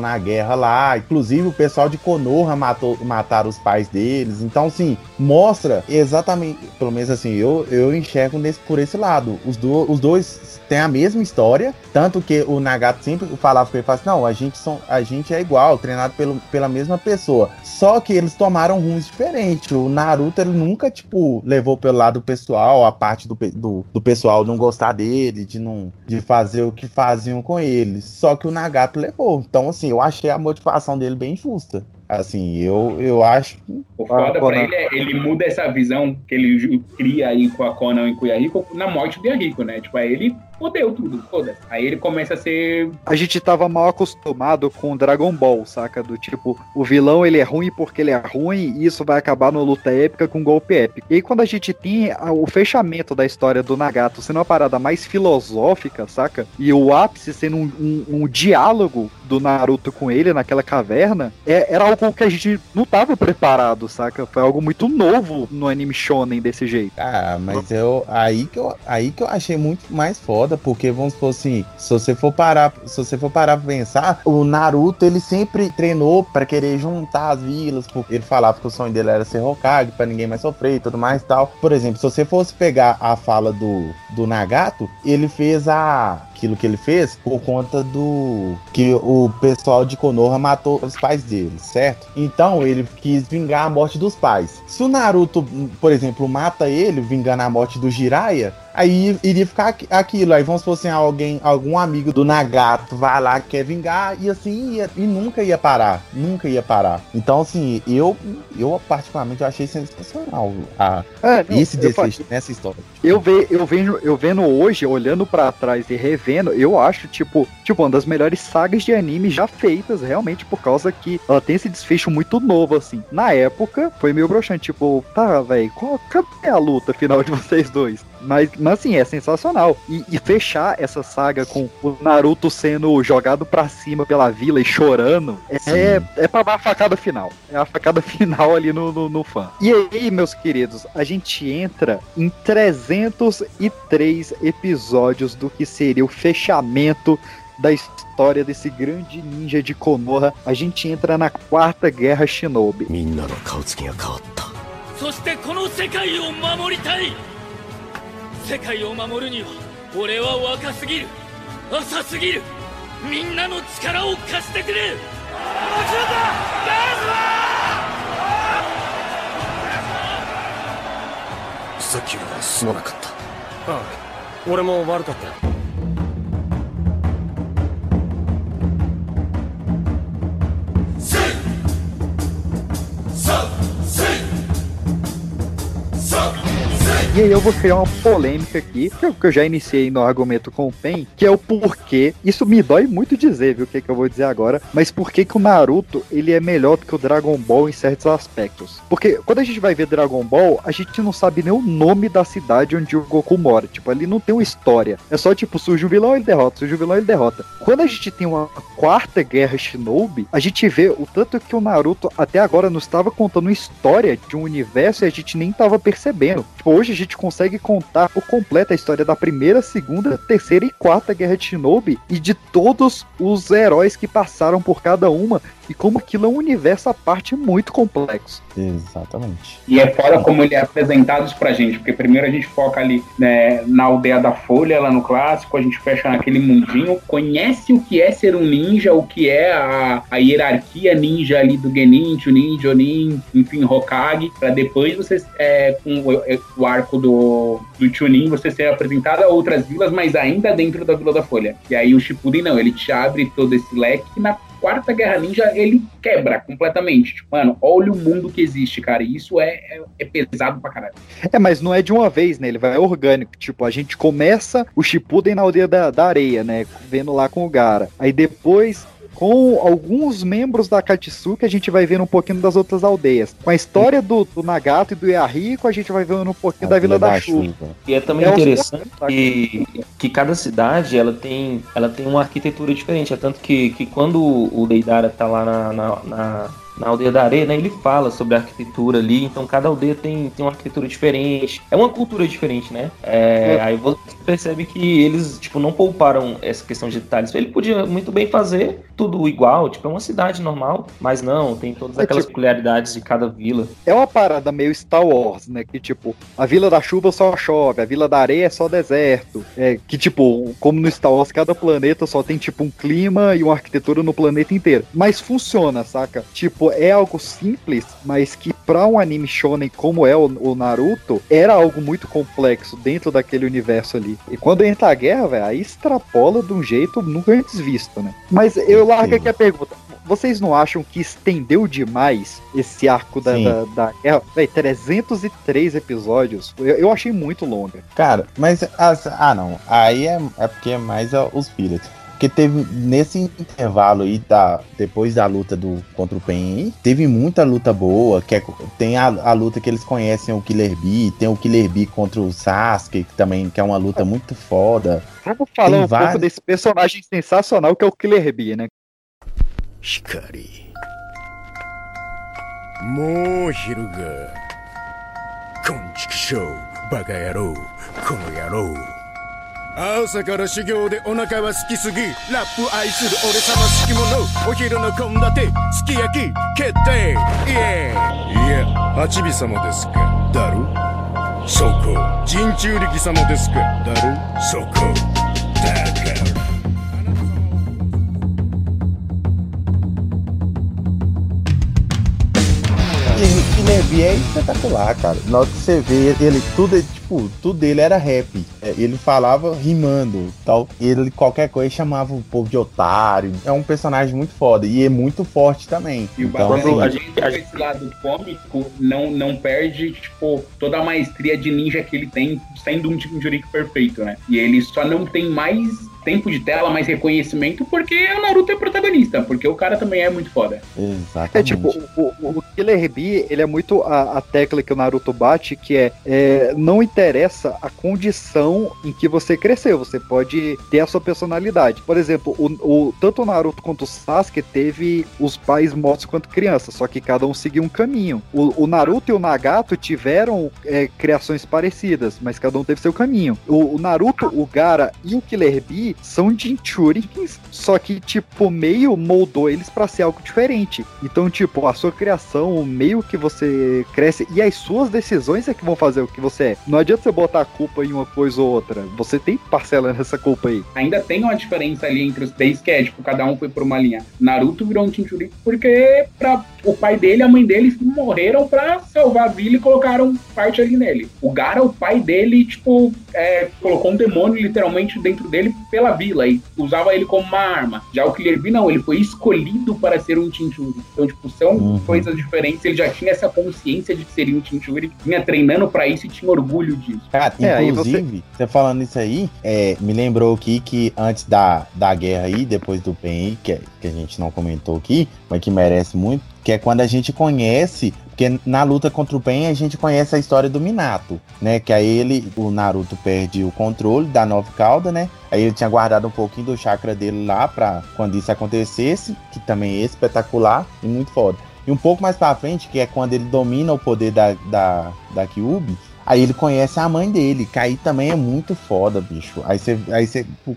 na guerra lá. Inclusive o pessoal de Konoha matou, mataram os pais deles. Então, assim, mostra exatamente, pelo menos assim, eu, eu enxergo nesse, por esse lado. Os, do, os dois têm a mesma história, tanto que o Nagato sempre falava pra ele, falava assim, não, a gente, são, a gente é igual, treinado pelo, pela mesma pessoa. Só que eles tomaram rumos diferentes. O Naruto, ele nunca, tipo, levou pelo lado pessoal, a parte do, do, do pessoal não gostar dele, de não de fazer o que faziam com ele. Só que o Nagato levou. Então, assim, eu achei a motivação dele bem justa. Assim, eu, eu acho. O foda Ah, pra ele é ele muda essa visão que ele cria aí com a Conan e com o Yahiko na morte do Yahiko, né? Tipo, aí ele fodeu tudo, foda Aí ele começa a ser. A gente tava mal acostumado com Dragon Ball, saca? Do tipo, o vilão ele é ruim porque ele é ruim e isso vai acabar numa luta épica com um golpe épico. E aí quando a gente tem o fechamento da história do Nagato sendo uma parada mais filosófica, saca? E o ápice sendo um, um- um diálogo do Naruto com ele naquela caverna, é- era algo que a gente não tava preparado, saca? Foi algo muito novo no anime shonen desse jeito. Ah, mas eu aí que eu aí que eu achei muito mais foda, porque vamos supor assim, se você for parar, se você for parar pra pensar, o Naruto ele sempre treinou pra querer juntar as vilas, porque ele falava que o sonho dele era ser Hokage pra ninguém mais sofrer e tudo mais e tal. Por exemplo, se você fosse pegar a fala do do Nagato, ele fez a aquilo que ele fez por conta do que o pessoal de Konoha matou os pais dele, certo? Então ele quis vingar a morte dos pais. Se o Naruto, por exemplo, mata ele, vingando a morte do Jiraiya, aí iria ficar aqui- aquilo. Aí vamos supor assim, alguém, algum amigo do Nagato vai lá quer vingar e assim ia, e nunca ia parar, nunca ia parar. Então assim, eu eu particularmente eu achei sensacional a, É, não, esse desfecho nessa história. Eu, ve, eu, vejo, eu vendo hoje, olhando pra trás e revendo, eu acho, tipo, tipo, uma das melhores sagas de anime já feitas, realmente, por causa que ela tem esse desfecho muito novo, assim. Na época, foi meio broxante, tipo, tá, velho, cadê a luta final de vocês dois? Mas, mas assim, é sensacional. E, e fechar essa saga com o Naruto sendo jogado pra cima pela vila e chorando, é, é, é pra dar a facada final. É a facada final ali no, no, no fã. E aí, meus queridos, a gente entra em 303 episódios do que seria o fechamento da história desse grande ninja de Konoha. A gente entra na quarta guerra shinobi. みんなの顔つきが変わったそしてこの世界を守りたい 世界を守るには俺は若すぎる。浅すぎる。みんなの力を貸してくれ。もちろんださっきはすまなかった。ああ俺も悪かったよ E aí eu vou criar uma polêmica aqui, que que eu já iniciei no argumento com o Pen, que é o porquê. Isso me dói muito dizer, viu, o que, que eu vou dizer agora, mas por que, que o Naruto ele é melhor do que o Dragon Ball em certos aspectos? Porque quando a gente vai ver Dragon Ball, a gente não sabe nem o nome da cidade onde o Goku mora. Tipo, ali não tem uma história. É só tipo, surge um vilão, ele derrota, surge um vilão, ele derrota. Quando a gente tem uma quarta guerra Shinobi, a gente vê o tanto que o Naruto até agora nos estava contando história de um universo e a gente nem tava percebendo. Tipo, hoje gente consegue contar por completo a história da primeira, segunda, terceira e quarta guerra de Shinobi e de todos os heróis que passaram por cada uma e como aquilo é um universo à parte muito complexo. Exatamente. E é fora como ele é apresentado pra gente, porque primeiro a gente foca ali né, na aldeia da Folha, lá no clássico, a gente fecha naquele mundinho, conhece o que é ser um ninja, o que é a, a hierarquia ninja ali do Genin, Chunin, Jonin, enfim, Hokage, pra depois você, é, com o, o arco do, do Chunin, você ser apresentado a outras vilas, mas ainda dentro da Vila da Folha. E aí o Shippuden não, ele te abre todo esse leque e na quarta Guerra Ninja ele quebra completamente. Tipo, mano, olha o mundo que existe, cara. E isso é, é, é pesado pra caralho. É, mas não é de uma vez, né? Ele vai orgânico. Tipo, a gente começa o Shippuden na aldeia da, da areia, né? Vendo lá com o Gara. Aí depois com alguns membros da Katsuki, a gente vai vendo um pouquinho das outras aldeias. Com a história do, do Nagato e do Yahiko, a gente vai vendo um pouquinho A da Vila da, da Chuva. E é também É interessante dois, que, que cada cidade ela tem, ela tem uma arquitetura diferente. É tanto que, que quando o Deidara tá lá na, na, na, na aldeia da areia, né, ele fala sobre a arquitetura ali. Então cada aldeia tem, tem uma arquitetura diferente. É uma cultura diferente, né? É, É. Aí você percebe que eles tipo, não pouparam essa questão de detalhes. Ele podia muito bem fazer tudo igual, tipo, é uma cidade normal, mas não, tem todas É aquelas tipo- peculiaridades de cada vila. É uma parada meio Star Wars, né? Que tipo, a Vila da Chuva só chove, a Vila da Areia é só deserto. É, que tipo, como no Star Wars, cada planeta só tem tipo um clima e uma arquitetura no planeta inteiro. Mas funciona, saca? Tipo, é algo simples, mas que pra um anime shonen como é o, o Naruto, era algo muito complexo dentro daquele universo ali. E quando entra a guerra, velho, aí extrapola de um jeito nunca antes visto, né? Mas eu largo aqui a pergunta. Vocês não acham que estendeu demais esse arco da, Sim. da, da guerra? Véi, 303 episódios. Eu, eu achei muito longa. Cara, mas. as- ah, não. Aí é, é porque é mais os Pirates. Porque teve nesse intervalo aí, da, depois da luta do contra o Pen, aí, teve muita luta boa. Que é- tem a, a luta que eles conhecem o Killer Bee, tem o Killer Bee contra o Sasuke, que também que é uma luta muito foda. Vamos falar Tem um pouco vários- desse personagem sensacional que é o Killer Bee, né? 光もう昼がこんちくしょうバカ野郎この野郎 朝から修行でお腹は好きすぎ。ラップ愛する俺様好き者。お昼の献立すき焼き決定。イエーイ。いや八尾様ですか。だろそこ人中力様ですか。だろそこだろら Killer Bee é espetacular, cara. Na hora que você vê ele, tudo, é, tipo, tudo dele era rap. É, Ele falava rimando tal. Ele, qualquer coisa, chamava o povo de otário. É um personagem muito foda. E é muito forte também. E o Então, assim, é que esse lado cômico não, não perde, tipo, toda a maestria de ninja que ele tem, sendo um Jinchuriki perfeito, né? E ele só não tem mais tempo de tela, mais reconhecimento, porque o Naruto é protagonista, porque o cara também é muito foda. Exatamente. É tipo, o, o- o Killer Bee, ele é muito a, a tecla que o Naruto bate, que é, é, não interessa a condição em que você cresceu, você pode ter a sua personalidade. Por exemplo, o, o- tanto o Naruto quanto o Sasuke teve os pais mortos quanto crianças, só que cada um seguiu um caminho. O, o Naruto e o Nagato tiveram é, criações parecidas, mas cada um teve seu caminho. O, o Naruto, o Gara e o Killer Bee são Jinchurikins, só que, tipo, meio moldou eles pra ser algo diferente. Então, tipo, a sua criação, o meio que você cresce e as suas decisões é que vão fazer o que você é. Não adianta você botar a culpa em uma coisa ou outra. Você tem parcela nessa culpa aí. Ainda tem uma diferença ali entre os três, que é, tipo, cada um foi por uma linha. Naruto virou um Jinchuriki porque pra, o pai dele e a mãe dele morreram pra salvar a vila e colocaram parte ali nele. O Gara, o pai dele, tipo, é, colocou um demônio literalmente dentro dele pela pela vila e usava ele como uma arma. Já o Killer Bee, não, ele foi escolhido para ser um Chinchuri. Então, tipo, são Uhum. coisas diferentes. Ele já tinha essa consciência de que seria um Chinchuri, vinha treinando para isso e tinha orgulho disso. Cara, É, aí inclusive, você... falando isso aí, é, me lembrou aqui que antes da, da guerra aí, depois do PEN, que, que a gente não comentou aqui, mas que merece muito, que é quando a gente conhece, porque na luta contra o PEN a gente conhece a história do Minato, né? Que aí ele, o Naruto perde o controle da nove cauda, né? Aí ele tinha guardado um pouquinho do chakra dele lá pra quando isso acontecesse, que também é espetacular e muito foda. E um pouco mais pra frente, que é quando ele domina o poder da, da, da Kyuubi, Aí ele conhece a mãe dele, que aí também é muito foda, bicho. Aí você aí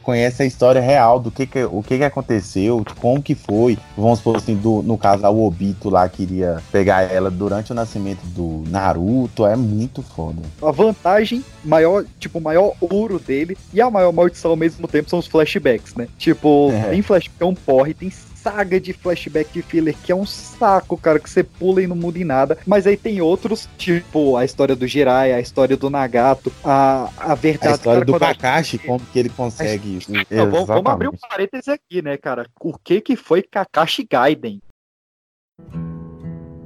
conhece a história real do que, que o que, que aconteceu, como que foi. Vamos supor assim, do, no caso o Obito lá queria pegar ela durante o nascimento do Naruto. É muito foda. A vantagem maior, tipo, o maior ouro dele e a maior maldição ao mesmo tempo são os flashbacks, né? Tipo, É. tem flashback, é um porre, tem saga de flashback de filler que é um saco, cara, que você pula e não muda em nada. Mas aí tem outros, tipo a história do Jiraiya, a história do Nagato, a, a verdade. A história cara, do Kakashi, como que ele consegue. Não, vamos, vamos abrir um parênteses aqui, né, cara? O que que foi Kakashi Gaiden?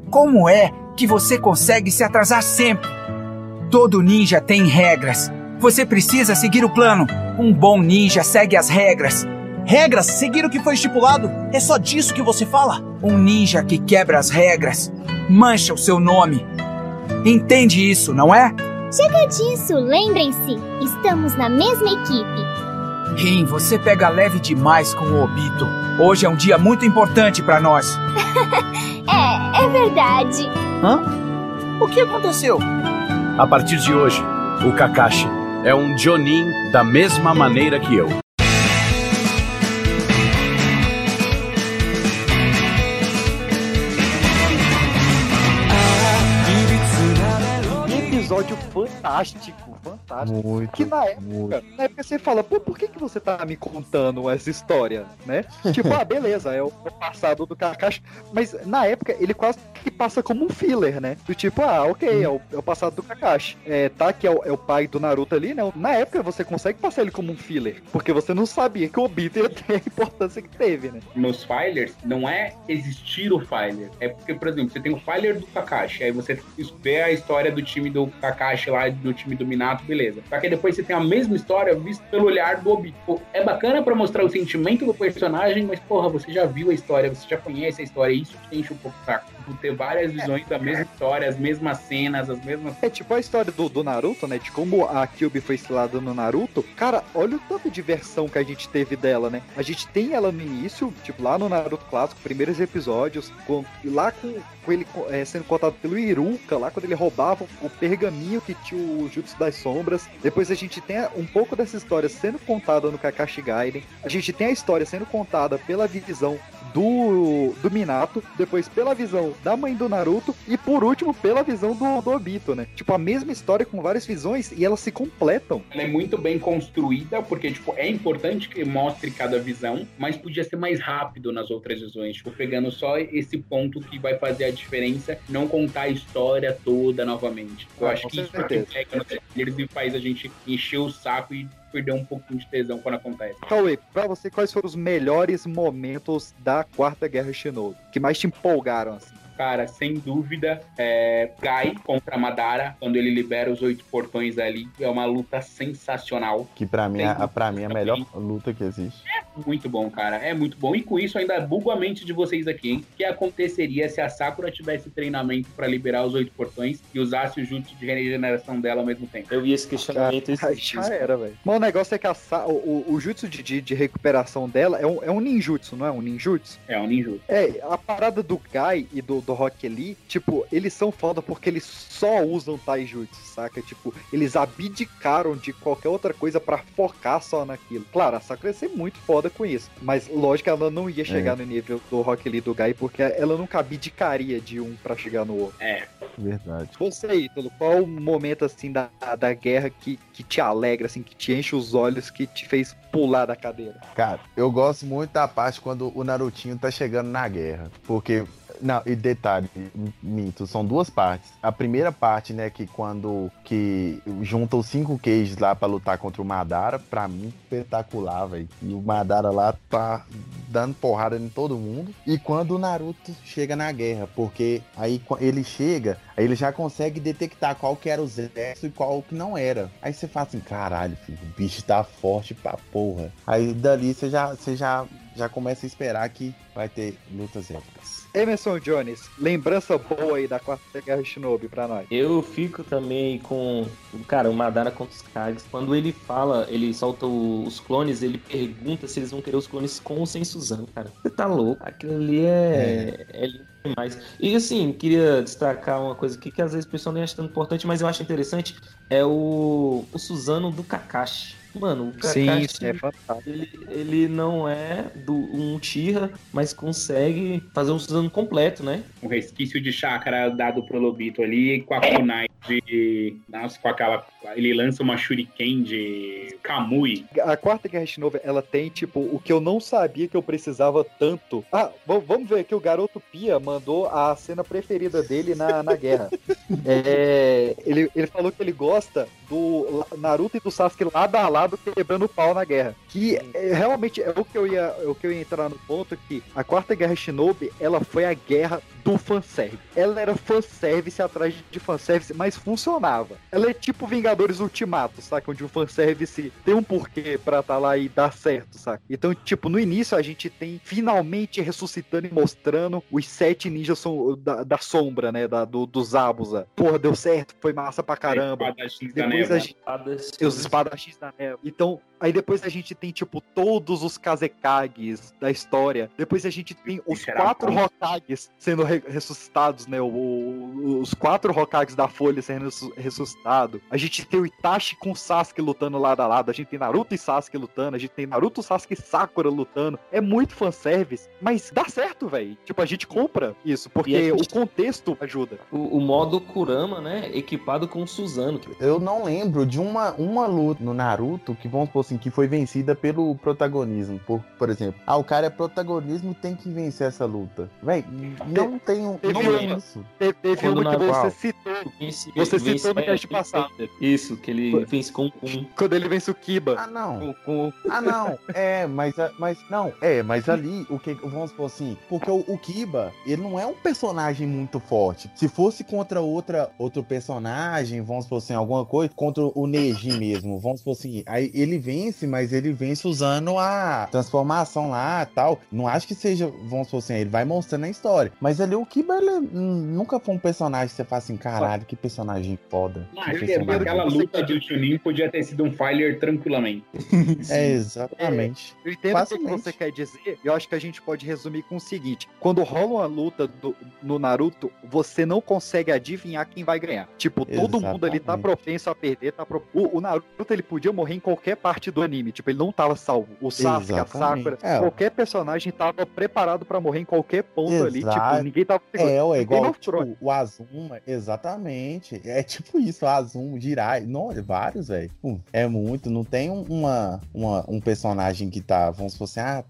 Como é que você consegue se atrasar sempre? Todo ninja tem regras. Você precisa seguir o plano. Um bom ninja segue as regras. Regras, seguir o que foi estipulado. É só disso que você fala? Um ninja que quebra as regras mancha o seu nome. Entende isso, não é? Chega disso, lembrem-se, estamos na mesma equipe. Rin, você pega leve demais com o Obito. Hoje é um dia muito importante pra nós. É, é verdade. Hã? O que aconteceu? A partir de hoje, o Kakashi é um Jonin da mesma maneira que eu. Episódio fantástico, fantástico. Muito, que na época, muito. na época você fala, pô, por que, que você tá me contando essa história, né? tipo, ah, beleza, é o, passado do Kakashi, mas na época ele quase que passa como um filler, né? Do tipo, ah, ok, é o, é o passado do Kakashi. É, tá, que é o, é o pai do Naruto ali, né? Na época você consegue passar ele como um filler, porque você não sabia que o Obito ia ter a importância que teve, né? Nos filers, não é existir o filer. É porque, por exemplo, você tem o filer do Kakashi, aí você vê a história do time do Kakashi lá, do time do Minato, beleza. Só que depois você tem a mesma história vista pelo olhar do Obito. É bacana pra mostrar o sentimento do personagem, mas, porra, você já viu a história, você já conhece a história, e isso que enche um pouco o saco. Tipo, ter várias visões da mesma história, as mesmas cenas, as mesmas. É tipo a história do, do Naruto, né? De como a Kyuubi foi estilada no Naruto. Cara, olha o tanto de versão que a gente teve dela, né? A gente tem ela no início, tipo lá no Naruto clássico, primeiros episódios, com, lá com, com ele é, sendo contado pelo Iruka, lá quando ele roubava o pergaminho que tinha o Jutsu das Sombras. Depois a gente tem um pouco dessa história sendo contada no Kakashi Gaiden. A gente tem a história sendo contada pela visão do, do Minato, depois pela visão da mãe do Naruto e por último pela visão do, do Obito, né? Tipo, a mesma história com várias visões e elas se completam. Ela é muito bem construída, porque, tipo, é importante que mostre cada visão, mas podia ser mais rápido nas outras visões, tipo, pegando só esse ponto que vai fazer a diferença, não contar a história toda novamente. Eu Ah, acho que isso é certeza. pega nos trailers e faz a gente encher o saco e perder um pouquinho de tesão quando acontece. Cauê, pra você, quais foram os melhores momentos da Quarta Guerra Shinobi? Que mais te empolgaram, assim? Cara, sem dúvida, é, Gai contra Madara, quando ele libera os oito portões ali, é uma luta sensacional. Que pra mim, a, pra mim é a melhor luta que existe. Muito bom, cara. É muito bom. E com isso ainda bugo a mente de vocês aqui, hein? O que aconteceria se a Sakura tivesse treinamento pra liberar os oito portões e usasse o jutsu de regeneração dela ao mesmo tempo? Eu vi esse questionamento. Aí já era, velho. Mas o negócio é que a Sa- o, o, o jutsu de, de, de recuperação dela é um, é um ninjutsu, não é? Um ninjutsu? É um ninjutsu. É, a parada do Gai e do, do Rock Lee, tipo, eles são foda porque eles só usam taijutsu, saca? Tipo, eles abdicaram de qualquer outra coisa pra focar só naquilo. Claro, a Sakura ia ser muito foda com isso, mas lógico ela não ia chegar no nível do Rock Lee do Gai porque ela nunca abdicaria de um pra chegar no outro. É. Verdade. Você, Ítalo, qual o momento assim da, da guerra que, que te alegra, assim, que te enche os olhos, que te fez pular da cadeira? Cara, eu gosto muito da parte quando o Narutinho tá chegando na guerra. Porque Não, e detalhe, mito, são duas partes. A primeira parte, né, que quando que junta os cinco queijos lá pra lutar contra o Madara, pra mim, espetacular, velho. E o Madara lá tá dando porrada em todo mundo. E quando o Naruto chega na guerra, porque aí ele chega, aí ele já consegue detectar qual que era o exército e qual que não era. Aí você fala assim, caralho, filho, o bicho tá forte pra porra. Aí dali você já, você já, já começa a esperar que vai ter lutas épicas. Emerson Jones, lembrança boa aí da Quarta Guerra Shinobi pra nós. Eu fico também com. Cara, o Madara contra os Kages. Quando ele fala, ele solta os clones, ele pergunta se eles vão querer os clones com ou sem Suzano, cara. Você tá louco? Aquilo ali é. É, lindo demais. E assim, queria destacar uma coisa aqui que às vezes o pessoal nem acha tão importante, mas eu acho interessante: é o, o Suzano do Kakashi. Mano, o Kakashi. Sim, isso é fantástico. Ele, ele não é do um Tira, mas consegue fazer um Suzano completo, né? Um resquício de chakra dado pro Lobito ali, com a kunai de. Nossa, com aquela. Ele lança uma shuriken de Kamui. A Quarta Guerra Shinobi, ela tem, tipo, o que eu não sabia que eu precisava tanto. Ah, vamos ver aqui, o Garoto Pia mandou a cena preferida dele na, na guerra. É, ele, ele falou que ele gosta do Naruto e do Sasuke lado a lado quebrando o pau na guerra. Que é, realmente é o que eu ia, é o que eu ia entrar no ponto que a Quarta Guerra Shinobi, ela foi a guerra do fanservice. Ela era fanservice atrás de fanservice, mas funcionava. Ela é tipo Vingadores Ultimato, saca? Onde o fanservice tem um porquê pra estar lá e dar certo, saca? Então, tipo, no início a gente tem finalmente ressuscitando e mostrando os sete ninjas da, da sombra, né? Da, do, dos Abusa. Porra, deu certo, foi massa pra caramba. Espadachins da Depois a gente os espadachins da neve. Então, aí depois a gente tem, tipo, todos os Kazekages da história. Depois a gente tem os Será quatro bom? Hokages sendo re- ressuscitados, né? O- o- os quatro Hokages da Folha sendo ressu- ressuscitados. A gente tem o Itachi com o Sasuke lutando lado a lado. A gente tem Naruto e Sasuke lutando. A gente tem Naruto, Sasuke e Sakura lutando. É muito fanservice, mas dá certo, velho. Tipo, a gente compra isso, porque gente- o contexto ajuda. O, o modo Kurama, né? Equipado com o Suzano. Eu não lembro de uma, uma luta no Naruto que, vamos supor assim, que foi vencida pelo protagonismo. Por, por exemplo, ah, o cara é protagonismo tem que vencer essa luta. Véi, não tem um. Teve Não uma- tem isso. Teve, uma que você citou. Vence- Você vence- citou no é, cast vence- passado. Isso, que ele vence com um. Quando ele vence o Kiba. Ah, não. Com, com- Ah, não. É, mas, mas não. É, mas ali, o que vamos supor assim, porque o, o Kiba, ele não é um personagem muito forte. Se fosse contra outra outro personagem, vamos supor assim, alguma coisa, contra o Neji mesmo, vamos supor assim, aí ele vence, mas ele vence usando a transformação lá, tal. Não acho que seja, vamos supor assim, ele vai mostrando a história. Mas ali o Kiba, ele nunca foi um personagem que você fala assim, caralho, que personagem foda. Não, Que personagem aquela foda." luta do Chunin podia ter sido um failure tranquilamente. É, exatamente. Eu entendo o que Facilmente. você quer dizer. Eu acho que a gente pode resumir com o seguinte: quando rola uma luta do- no Naruto, você não consegue adivinhar quem vai ganhar. Tipo, todo mundo ali tá Exatamente. propenso a perder. Tá pro... o, o Naruto ele podia morrer em qualquer parte do anime. Tipo, ele não tava salvo. O Sasuke, a Exatamente. Sakura, É. qualquer personagem tava preparado pra morrer em qualquer ponto ali. Exato. Tipo, ninguém tava É, ué, igual tipo, o Azuma, exatamente. É tipo isso, o Azuma, Jirai. Não, é vários, velho. É muito, não tem um- uma, uma- um personagem que tá, vamos supor assim, ah,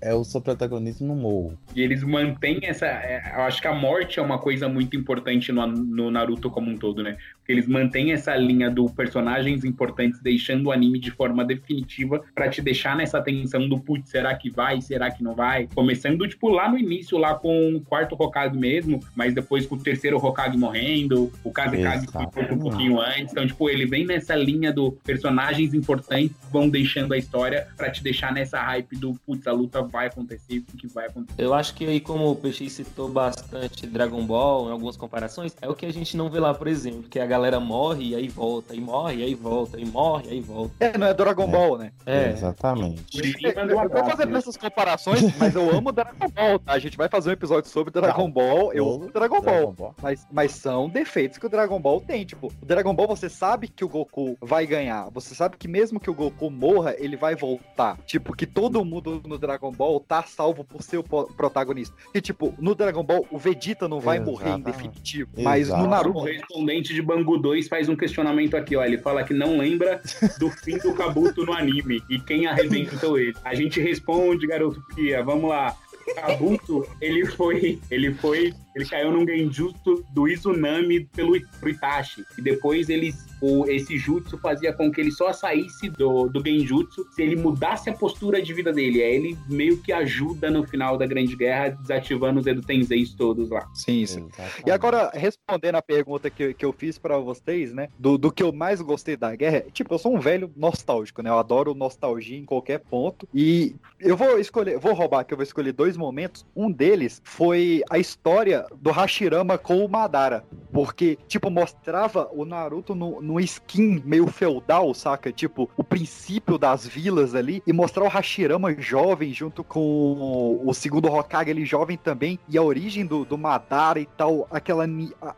é o seu protagonista no morro. E eles mantêm essa. é, eu acho que a morte é uma coisa muito importante no, no Naruto como um todo, né? Porque eles mantêm essa linha do personagens importantes, deixando o anime de forma definitiva pra te deixar nessa tensão do putz, será que vai? Será que não vai? Começando, tipo, lá no início, lá com o quarto Hokage mesmo, mas depois com o terceiro Hokage morrendo, o Kazekage que foi um pouquinho antes. Então, tipo, ele vem nessa linha do personagens importantes vão deixando a história pra te deixar nessa hype do putz, a luta vai acontecer, o que vai acontecer. Eu acho que aí, como o Peixe citou bastante Dragon Ball em algumas comparações, é o que a gente não vê lá, por exemplo, que a galera morre e aí volta, e morre e aí volta, e morre e aí volta. É, não é Dragon Ball, né? É. Exatamente. Eu eu tô fazendo essas comparações, mas eu amo Dragon Ball, tá? A gente vai fazer um episódio sobre Dragon Ball. Eu amo Dragon Dragon Ball. Mas, mas são defeitos que o Dragon Ball tem. Tipo, o Dragon Ball você sabe que o Goku vai ganhar. Você sabe que mesmo que o Goku morra, ele vai voltar. Tipo, que todo mundo no Dragon Ball tá salvo por ser o protagonista. Que, tipo, no Dragon Ball, o Vegeta não vai morrer em Exatamente. definitivo. Mas no O Naruto. correspondente de Bangu 2 faz um questionamento aqui, ó. Ele fala que não lembra do fim do Kabuto no anime e quem arrebentou ele. A gente responde, garoto Pia. Vamos lá. Kabuto, ele foi, ele foi, ele caiu num genjutsu do Izunami pelo pro Itachi. E depois ele, o, esse jutsu fazia com que ele só saísse do, do genjutsu se ele mudasse a postura de vida dele. Aí ele meio que ajuda no final da Grande Guerra, desativando os Edo Tenseis todos lá. Sim, sim. E agora, respondendo a pergunta que, que eu fiz pra vocês, né? Do, do que eu mais gostei da guerra, tipo, eu sou um velho nostálgico, né? Eu adoro nostalgia em qualquer ponto. E eu vou escolher, vou roubar que eu vou escolher dois momentos. Um deles foi a história do Hashirama com o Madara. Porque, tipo, mostrava o Naruto no, no skin meio feudal, saca? Tipo, o princípio das vilas ali. E mostrar o Hashirama jovem junto com o segundo Hokage, ele jovem também. E a origem do, do Madara e tal. Aquela,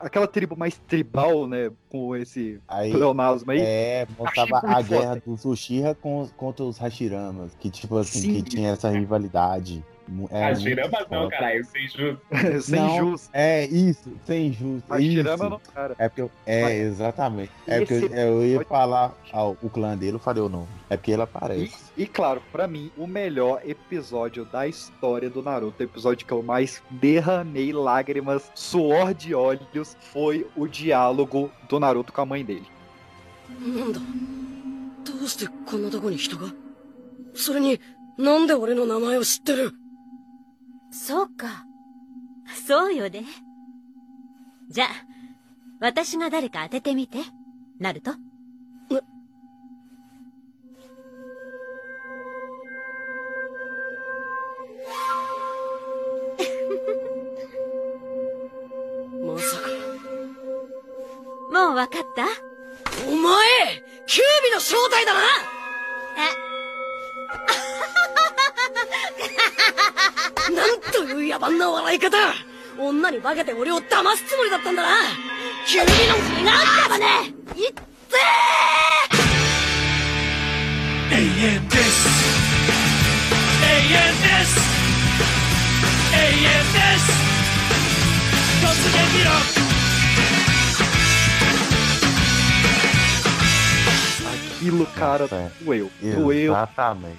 aquela tribo mais tribal, né? Com esse Aí, pleonasmo aí. É, mostrava a guerra foda. dos Uchiha com, contra os Hashiramas. Que, tipo assim, Sim. que tinha essa rivalidade. Mu- É Ah, muito Hashirama não, foda. caralho, sem justo. Sem Não, jus. É, isso, sem justo. Hashirama isso. não, cara. É porque eu, é, Mas- exatamente. É porque Esse eu, eu ia episódio- falar ao, o clã dele, eu falei o nome. É porque ele E, aparece. e claro, pra mim, o melhor episódio da história do Naruto, o episódio que eu mais derramei lágrimas, suor de olhos, foi o diálogo do Naruto com a mãe dele. なんだどうしてこんなとこに人がそれに、なんで俺の名前を知ってる そうか。そうよね。じゃあ、私が誰か当ててみて。ナルト。まさか。もうわかった？お前キュービの正体だななんという野蛮な笑い方女に化けて俺を騙すつもりだったんだなキュービの違うんだわねいって永遠です永遠です永遠です突撃の Aquilo, cara, É, doeu. Doeu. Exatamente.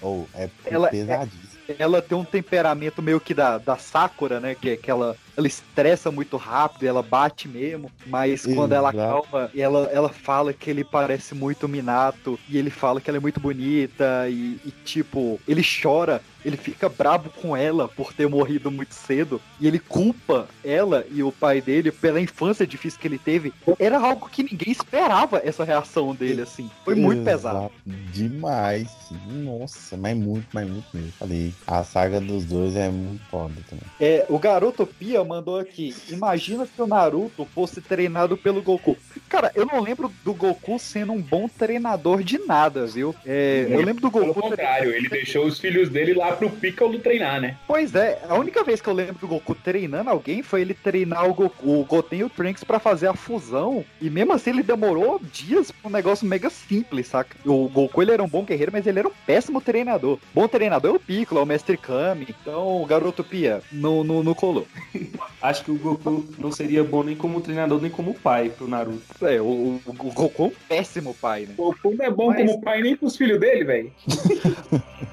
Ou é Ela- pesadíssimo. Ela tem um temperamento meio que da, da Sakura, né? Que, que ela, ela estressa muito rápido, ela bate mesmo. Mas quando ela Exato. calma, ela, ela fala que ele parece muito Minato. E ele fala que ela é muito bonita. E, e, tipo, ele chora. Ele fica brabo com ela por ter morrido muito cedo. E ele culpa ela e o pai dele pela infância difícil que ele teve. Era algo que ninguém esperava essa reação dele, assim. Foi muito pesado. Exato. Demais. Nossa, mas muito, mas muito mesmo. Falei, a saga dos dois é muito foda também. É, o Garoto Mandou aqui. Imagina se o Naruto fosse treinado pelo Goku. Cara, eu não lembro do Goku sendo um bom treinador de nada, viu? É, eu lembro do Pelo Goku. contrário, ele deixou os filhos dele lá pro Piccolo treinar, né? Pois é, a única vez que eu lembro do Goku treinando alguém foi ele treinar o Goku, o Goten e o Trunks pra fazer a fusão. E mesmo assim ele demorou dias pra um negócio mega simples, saca? O Goku ele era um bom guerreiro, mas ele era um péssimo treinador. Bom treinador é o Piccolo, é o Mestre Kami. Então o Garoto Pia não, não, não colou. Acho que o Goku não seria bom nem como treinador, nem como pai pro Naruto. É, o, o- o Goku é um péssimo pai, né? O Goku não é bom Mas- como pai nem pros filhos dele, velho.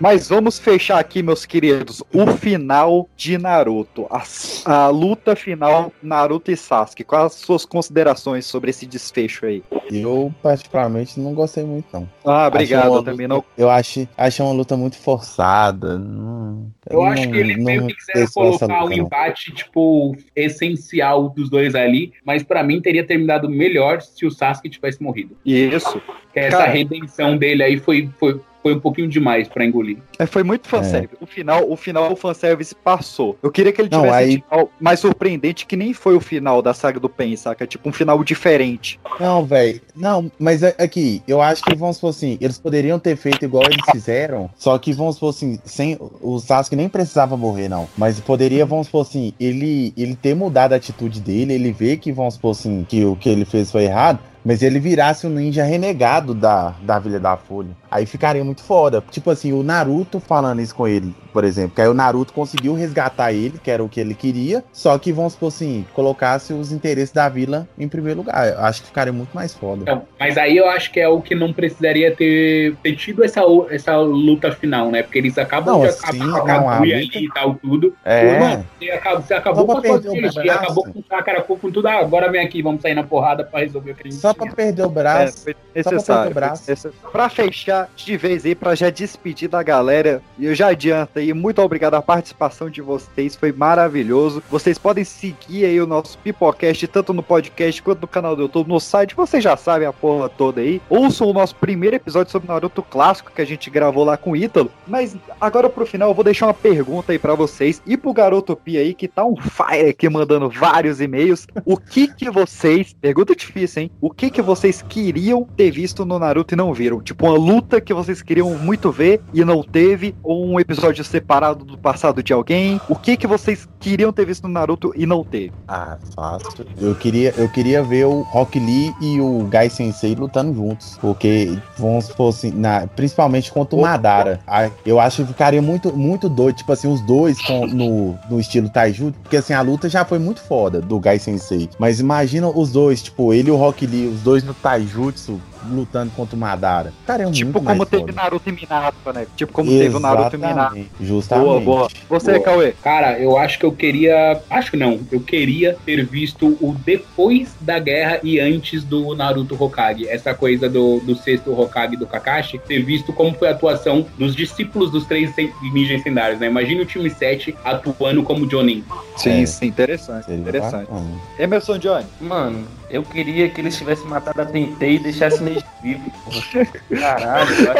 Mas vamos fechar aqui, meus queridos, o final de Naruto. A, a luta final Naruto e Sasuke. Quais as suas considerações sobre esse desfecho aí? Eu, particularmente, não gostei muito, não. Ah, obrigado, eu também luta- não. Eu achei, achei uma luta muito forçada. Não, Eu acho não- que eles não meio me que quiseram colocar não. empate, tipo, essencial dos dois ali, mas pra mim teria terminado melhor se o Sasuke tivesse morrido. Isso. Que essa Cara- redenção dele aí foi, foi, foi um pouquinho demais pra engolir. É, foi muito fanservice. O final, o final, o fanservice passou. Eu queria que ele Não, tivesse aí- um final mais surpreendente, que nem foi o final da saga do Pen, saca? Tipo, um final diferente. Não, velho. Não, mas é- aqui, eu acho que vamos supor assim, eles poderiam ter feito igual eles fizeram, só que vamos supor assim, sem o Sasuke nem precisava morrer não, mas poderia, vamos supor assim, ele ele ter mudado a atitude dele, ele vê que vamos supor assim, que o que ele fez foi errado, Mas ele virasse um ninja renegado da, da Vila da Folha. Aí ficaria muito foda. Tipo assim, o Naruto falando isso com ele, por exemplo. Que aí o Naruto conseguiu resgatar ele, que era o que ele queria. Só que, vamos supor assim, colocasse os interesses da vila em primeiro lugar. Eu acho que ficaria muito mais foda. Então, mas aí eu acho que é o que não precisaria ter, ter tido essa, essa luta final, né? Porque eles acabam Não, de sim, acabar com a luta- e tal, tudo. É. Mano, você acabou, você acabou Só com a sua acabou com o Sakura, com tudo. Ah, agora vem aqui, vamos sair na porrada pra resolver o a gente Só pra perder o braço. É, foi só pra perder necessário. o braço. necessário. Pra fechar de vez aí, pra já despedir da galera, e eu já adianto aí, muito obrigado a participação de vocês, foi maravilhoso. Vocês podem seguir aí o nosso Pipocast, tanto no podcast quanto no canal do YouTube, no site, vocês já sabem a porra toda aí. Ouçam o nosso primeiro episódio sobre Naruto clássico que a gente gravou lá com o Ítalo. Mas agora pro final eu vou deixar uma pergunta aí pra vocês e pro Garoto Pia aí, que tá um fire aqui mandando vários e-mails. O que que vocês, pergunta difícil, hein? O que que vocês queriam ter visto no Naruto e não viram? Tipo, uma luta que vocês queriam muito ver e não teve? Ou um episódio separado do passado de alguém? O que que vocês queriam ter visto no Naruto e não teve? Ah, fácil. Eu queria, eu queria ver o Rock Lee e o Gai Sensei lutando juntos. Porque, vamos supor assim, na, principalmente contra o Madara. Ah, Eu acho que ficaria muito, muito doido. Tipo assim, os dois com, no, no estilo Taijutsu. Porque assim, a luta já foi muito foda do Gai Sensei. Mas imagina os dois, tipo, ele e o Rock Lee, os dois no Taijutsu lutando contra o Madara. Ficaria Tipo muito mais como teve foda. Naruto e Minato, né? Tipo como teve o Naruto e Minato. Exatamente, Justamente. Boa, boa. Você, Boa. Cauê? Cara, eu acho que eu queria. Acho não. Eu queria ter visto o depois da guerra e antes do Naruto Hokage. Essa coisa do, do sexto Hokage do Kakashi. Ter visto como foi a atuação dos discípulos dos três ninjas lendários, né? Imagina o time 7 atuando como Jonin. Sim, É. sim, interessante. Seria Interessante. bacana. Emerson Johnny. Mano, eu queria que eles tivessem matado a Tentei e deixassem porra. Caralho, eu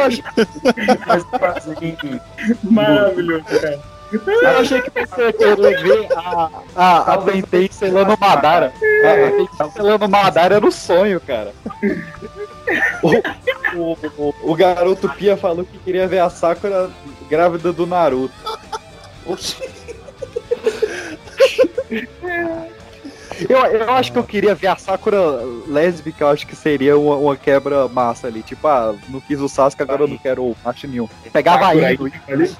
que fazer Maravilhoso, cara. Eu achei que você queria ver a, a, a Tentei selando Madara. A Tentei selando Madara era o sonho, cara. O, o, o, o garoto Pia falou que queria ver a Sakura grávida do Naruto. Eu, eu acho que eu queria ver a Sakura lésbica, eu acho que seria uma, uma quebra massa ali. Tipo, ah, não quis o Sasuke, agora eu não quero o macho nenhum. Pegava Sakura aí.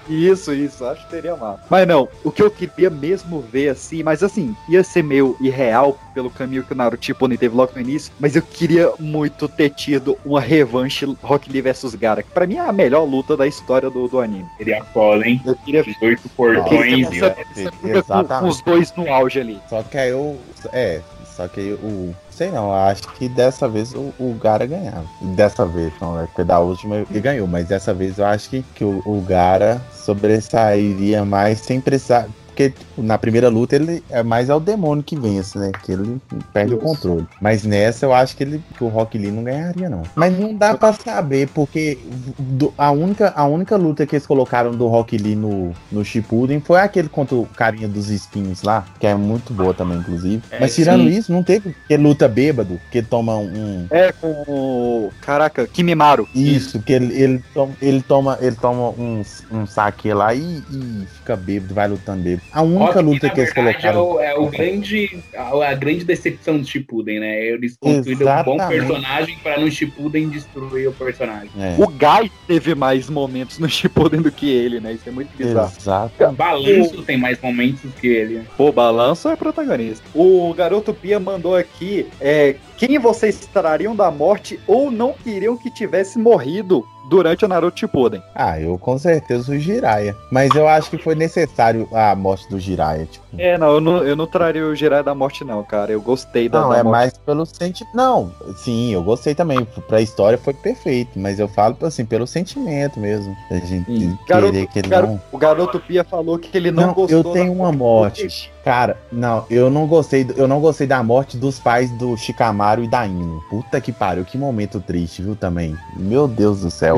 Isso, isso, acho que seria massa. Mas não, o que eu queria mesmo ver assim, mas assim, ia ser meio irreal pelo caminho que o Naruto Shippuden teve logo no início, mas eu queria muito ter tido uma revanche Rock Lee vs Gara, que pra mim é a melhor luta da história do, do anime. Seria foda, hein? Eu queria Os oito portões. essa, essa luta com, com os dois no auge ali. Só que aí eu. É, só que o. Sei não, acho que dessa vez o, o Gara ganhava. Dessa vez, não, é porque da última ele ganhou, mas dessa vez eu acho que, que o, o Gara sobressairia mais sem precisar. Porque na primeira luta ele é mais é o demônio que vence, né? Que ele perde o controle. Mas nessa eu acho que, ele, que o Rock Lee não ganharia, não. Mas não dá pra saber, porque do- a, única, a única luta que eles colocaram do Rock Lee no, no Shippuden foi aquele contra o carinha dos espinhos lá, que é muito boa também, inclusive. É, Mas tirando sim. isso, não teve que luta bêbado, que toma um. É, com o. Caraca, Kimimaro. Isso, que ele, ele, toma, ele toma, ele toma um, um saque lá e, e fica bêbado, vai lutando bêbado. A única luta na que eles verdade, é colocaram. o, é o grande, a, a grande decepção do Shippuden, né? Eles construíram um bom personagem pra no Shippuden destruir o personagem. É. O Gai teve mais momentos no Shippuden do que ele, né? Isso é muito bizarro. Exato. Balanço tem mais momentos que ele. Pô, Balanço é protagonista. O garoto Pia mandou aqui é, quem vocês trariam da morte ou não queriam que tivesse morrido durante o Naruto Shippuden. Ah, eu com certeza o Jiraiya. Mas eu acho que foi necessário a morte do Jiraiya. Tipo, É, não, eu não, eu não traria o Jiraiya da morte não, cara. Eu gostei da, não, da é morte. mais pelo sentimento. Não, sim, eu gostei também. Pra história foi perfeito. Mas eu falo assim, pelo sentimento mesmo. A gente querer Garoto, que ele garo- não. O garoto Pia falou que ele não, Não, gostou. eu tenho uma morte. Cara, não, eu não gostei, eu não gostei da morte dos pais do Shikamaru e da Ino. Puta que pariu, que momento triste, viu, também. Meu Deus do céu.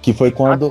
Que foi quando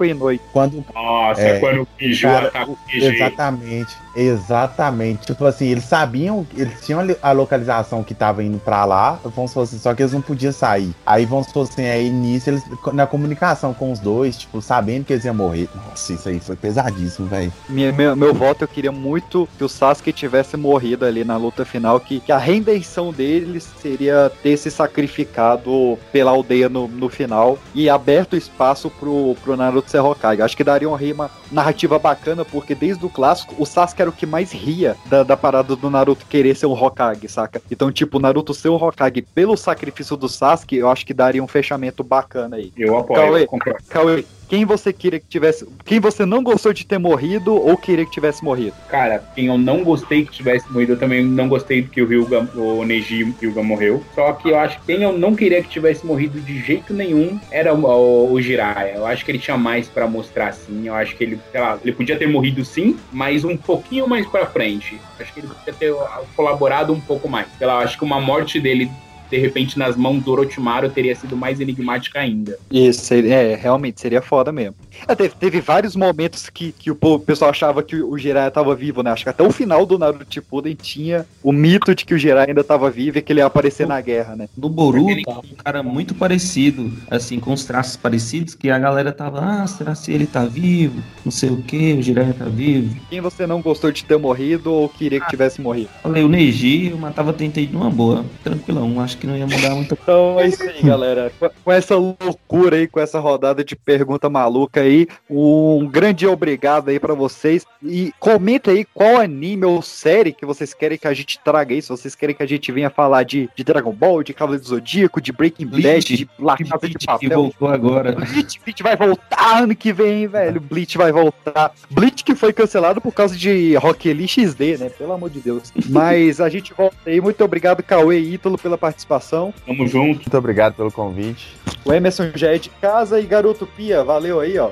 quando Nossa, É, quando o Kiju cara, ataca o. Exatamente, exatamente. Tipo assim, eles sabiam, eles tinham a localização que tava indo pra lá, vamos supor assim, só que eles não podiam sair. Aí vamos supor assim, aí nisso eles, na comunicação com os dois, tipo, sabendo que eles iam morrer. Nossa, isso aí foi pesadíssimo, velho. Meu, meu voto, eu queria muito que o Sasuke tivesse morrido ali na luta final, que, que a redenção deles seria ter se sacrificado pela aldeia no, no final e aberto espaço pro, pro Naruto ser Hokage. Acho que daria uma rima narrativa bacana, porque desde o clássico, o Sasuke era o que mais ria da, da parada do Naruto querer ser um Hokage, saca? Então, tipo, o Naruto ser um Hokage pelo sacrifício do Sasuke, eu acho que daria um fechamento bacana aí. Eu apoio, Cauê. Cauê, quem você queria que tivesse. Quem você não gostou de ter morrido ou queria que tivesse morrido? Cara, quem eu não gostei que tivesse morrido, eu também não gostei que o Ryuga, o Neji Ryuga morreu. Só que eu acho que quem eu não queria que tivesse morrido de jeito nenhum era o, o, o Jiraiya. Eu acho que ele tinha mais pra mostrar, sim. Eu acho que ele, sei lá, ele podia ter morrido sim, mas um pouquinho mais pra frente. Acho que ele podia ter colaborado um pouco mais. Sei lá, eu acho que uma morte dele de repente nas mãos do Orochimaru teria sido mais enigmática ainda. Isso, é, realmente seria foda mesmo. É, teve, teve vários momentos que, que o povo- o pessoal achava que o Jiraiya tava vivo, né? Acho que até o final do Naruto Shippuden tinha o mito de que o Jiraiya ainda tava vivo e que ele ia aparecer na guerra, né? Do Boruto, um cara muito parecido, assim, com os traços parecidos, que a galera tava, ah, será se ele tá vivo? Não sei o que, o Jiraiya tá vivo. Quem você não gostou de ter morrido ou queria que tivesse morrido? Falei, o Neji, eu matava tentei numa boa, tranquilão, acho que não ia mudar muita coisa. Então é isso aí, galera. Com- Com essa loucura aí, com essa rodada de pergunta maluca aí, um grande obrigado aí pra vocês. E comenta aí qual anime ou série que vocês querem que a gente traga aí. Se vocês querem que a gente venha falar de, de Dragon Ball, de Cavaleiro do Zodíaco, de Breaking Bad, Bleach, de La Casa de que Papel. voltou agora. Bleach, Bleach vai voltar ano que vem, hein, velho. Bleach vai voltar. Bleach que foi cancelado por causa de Rock Lee XD, né? Pelo amor de Deus. Mas a gente volta aí. Muito obrigado, Cauê e Ítalo, pela participação. Tamo junto. Muito obrigado pelo convite. O Emerson já é de casa e Garoto Pia, valeu aí, ó.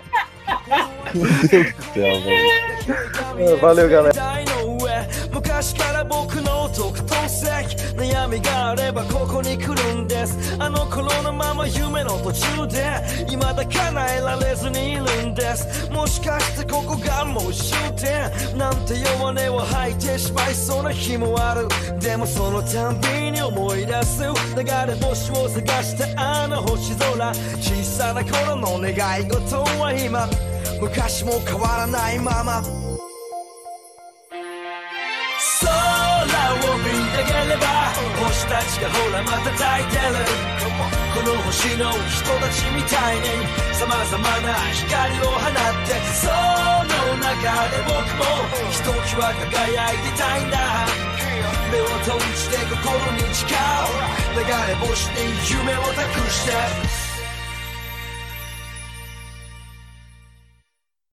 Meu Deus do céu, velho. Valeu, galera. 上。昔から僕の特等席悩みがあればここに来るんです。あの頃のまま夢の途中で。未だ叶えられずにいるんです。もしかしてここがもう終点。なんて弱音を吐いてしまいそうな日もある。でもそのたんびに思い出す。流れ星を探したあの星空。小さな頃の願い事は今。昔も変わらないまま。空を見上げれば星たちがほらまた咲いてる。この星の人たちみたいに様々な光を放ってその中で僕もひときわ輝いてたいんだ。目を閉じて心に誓う。流れ星に夢を託して。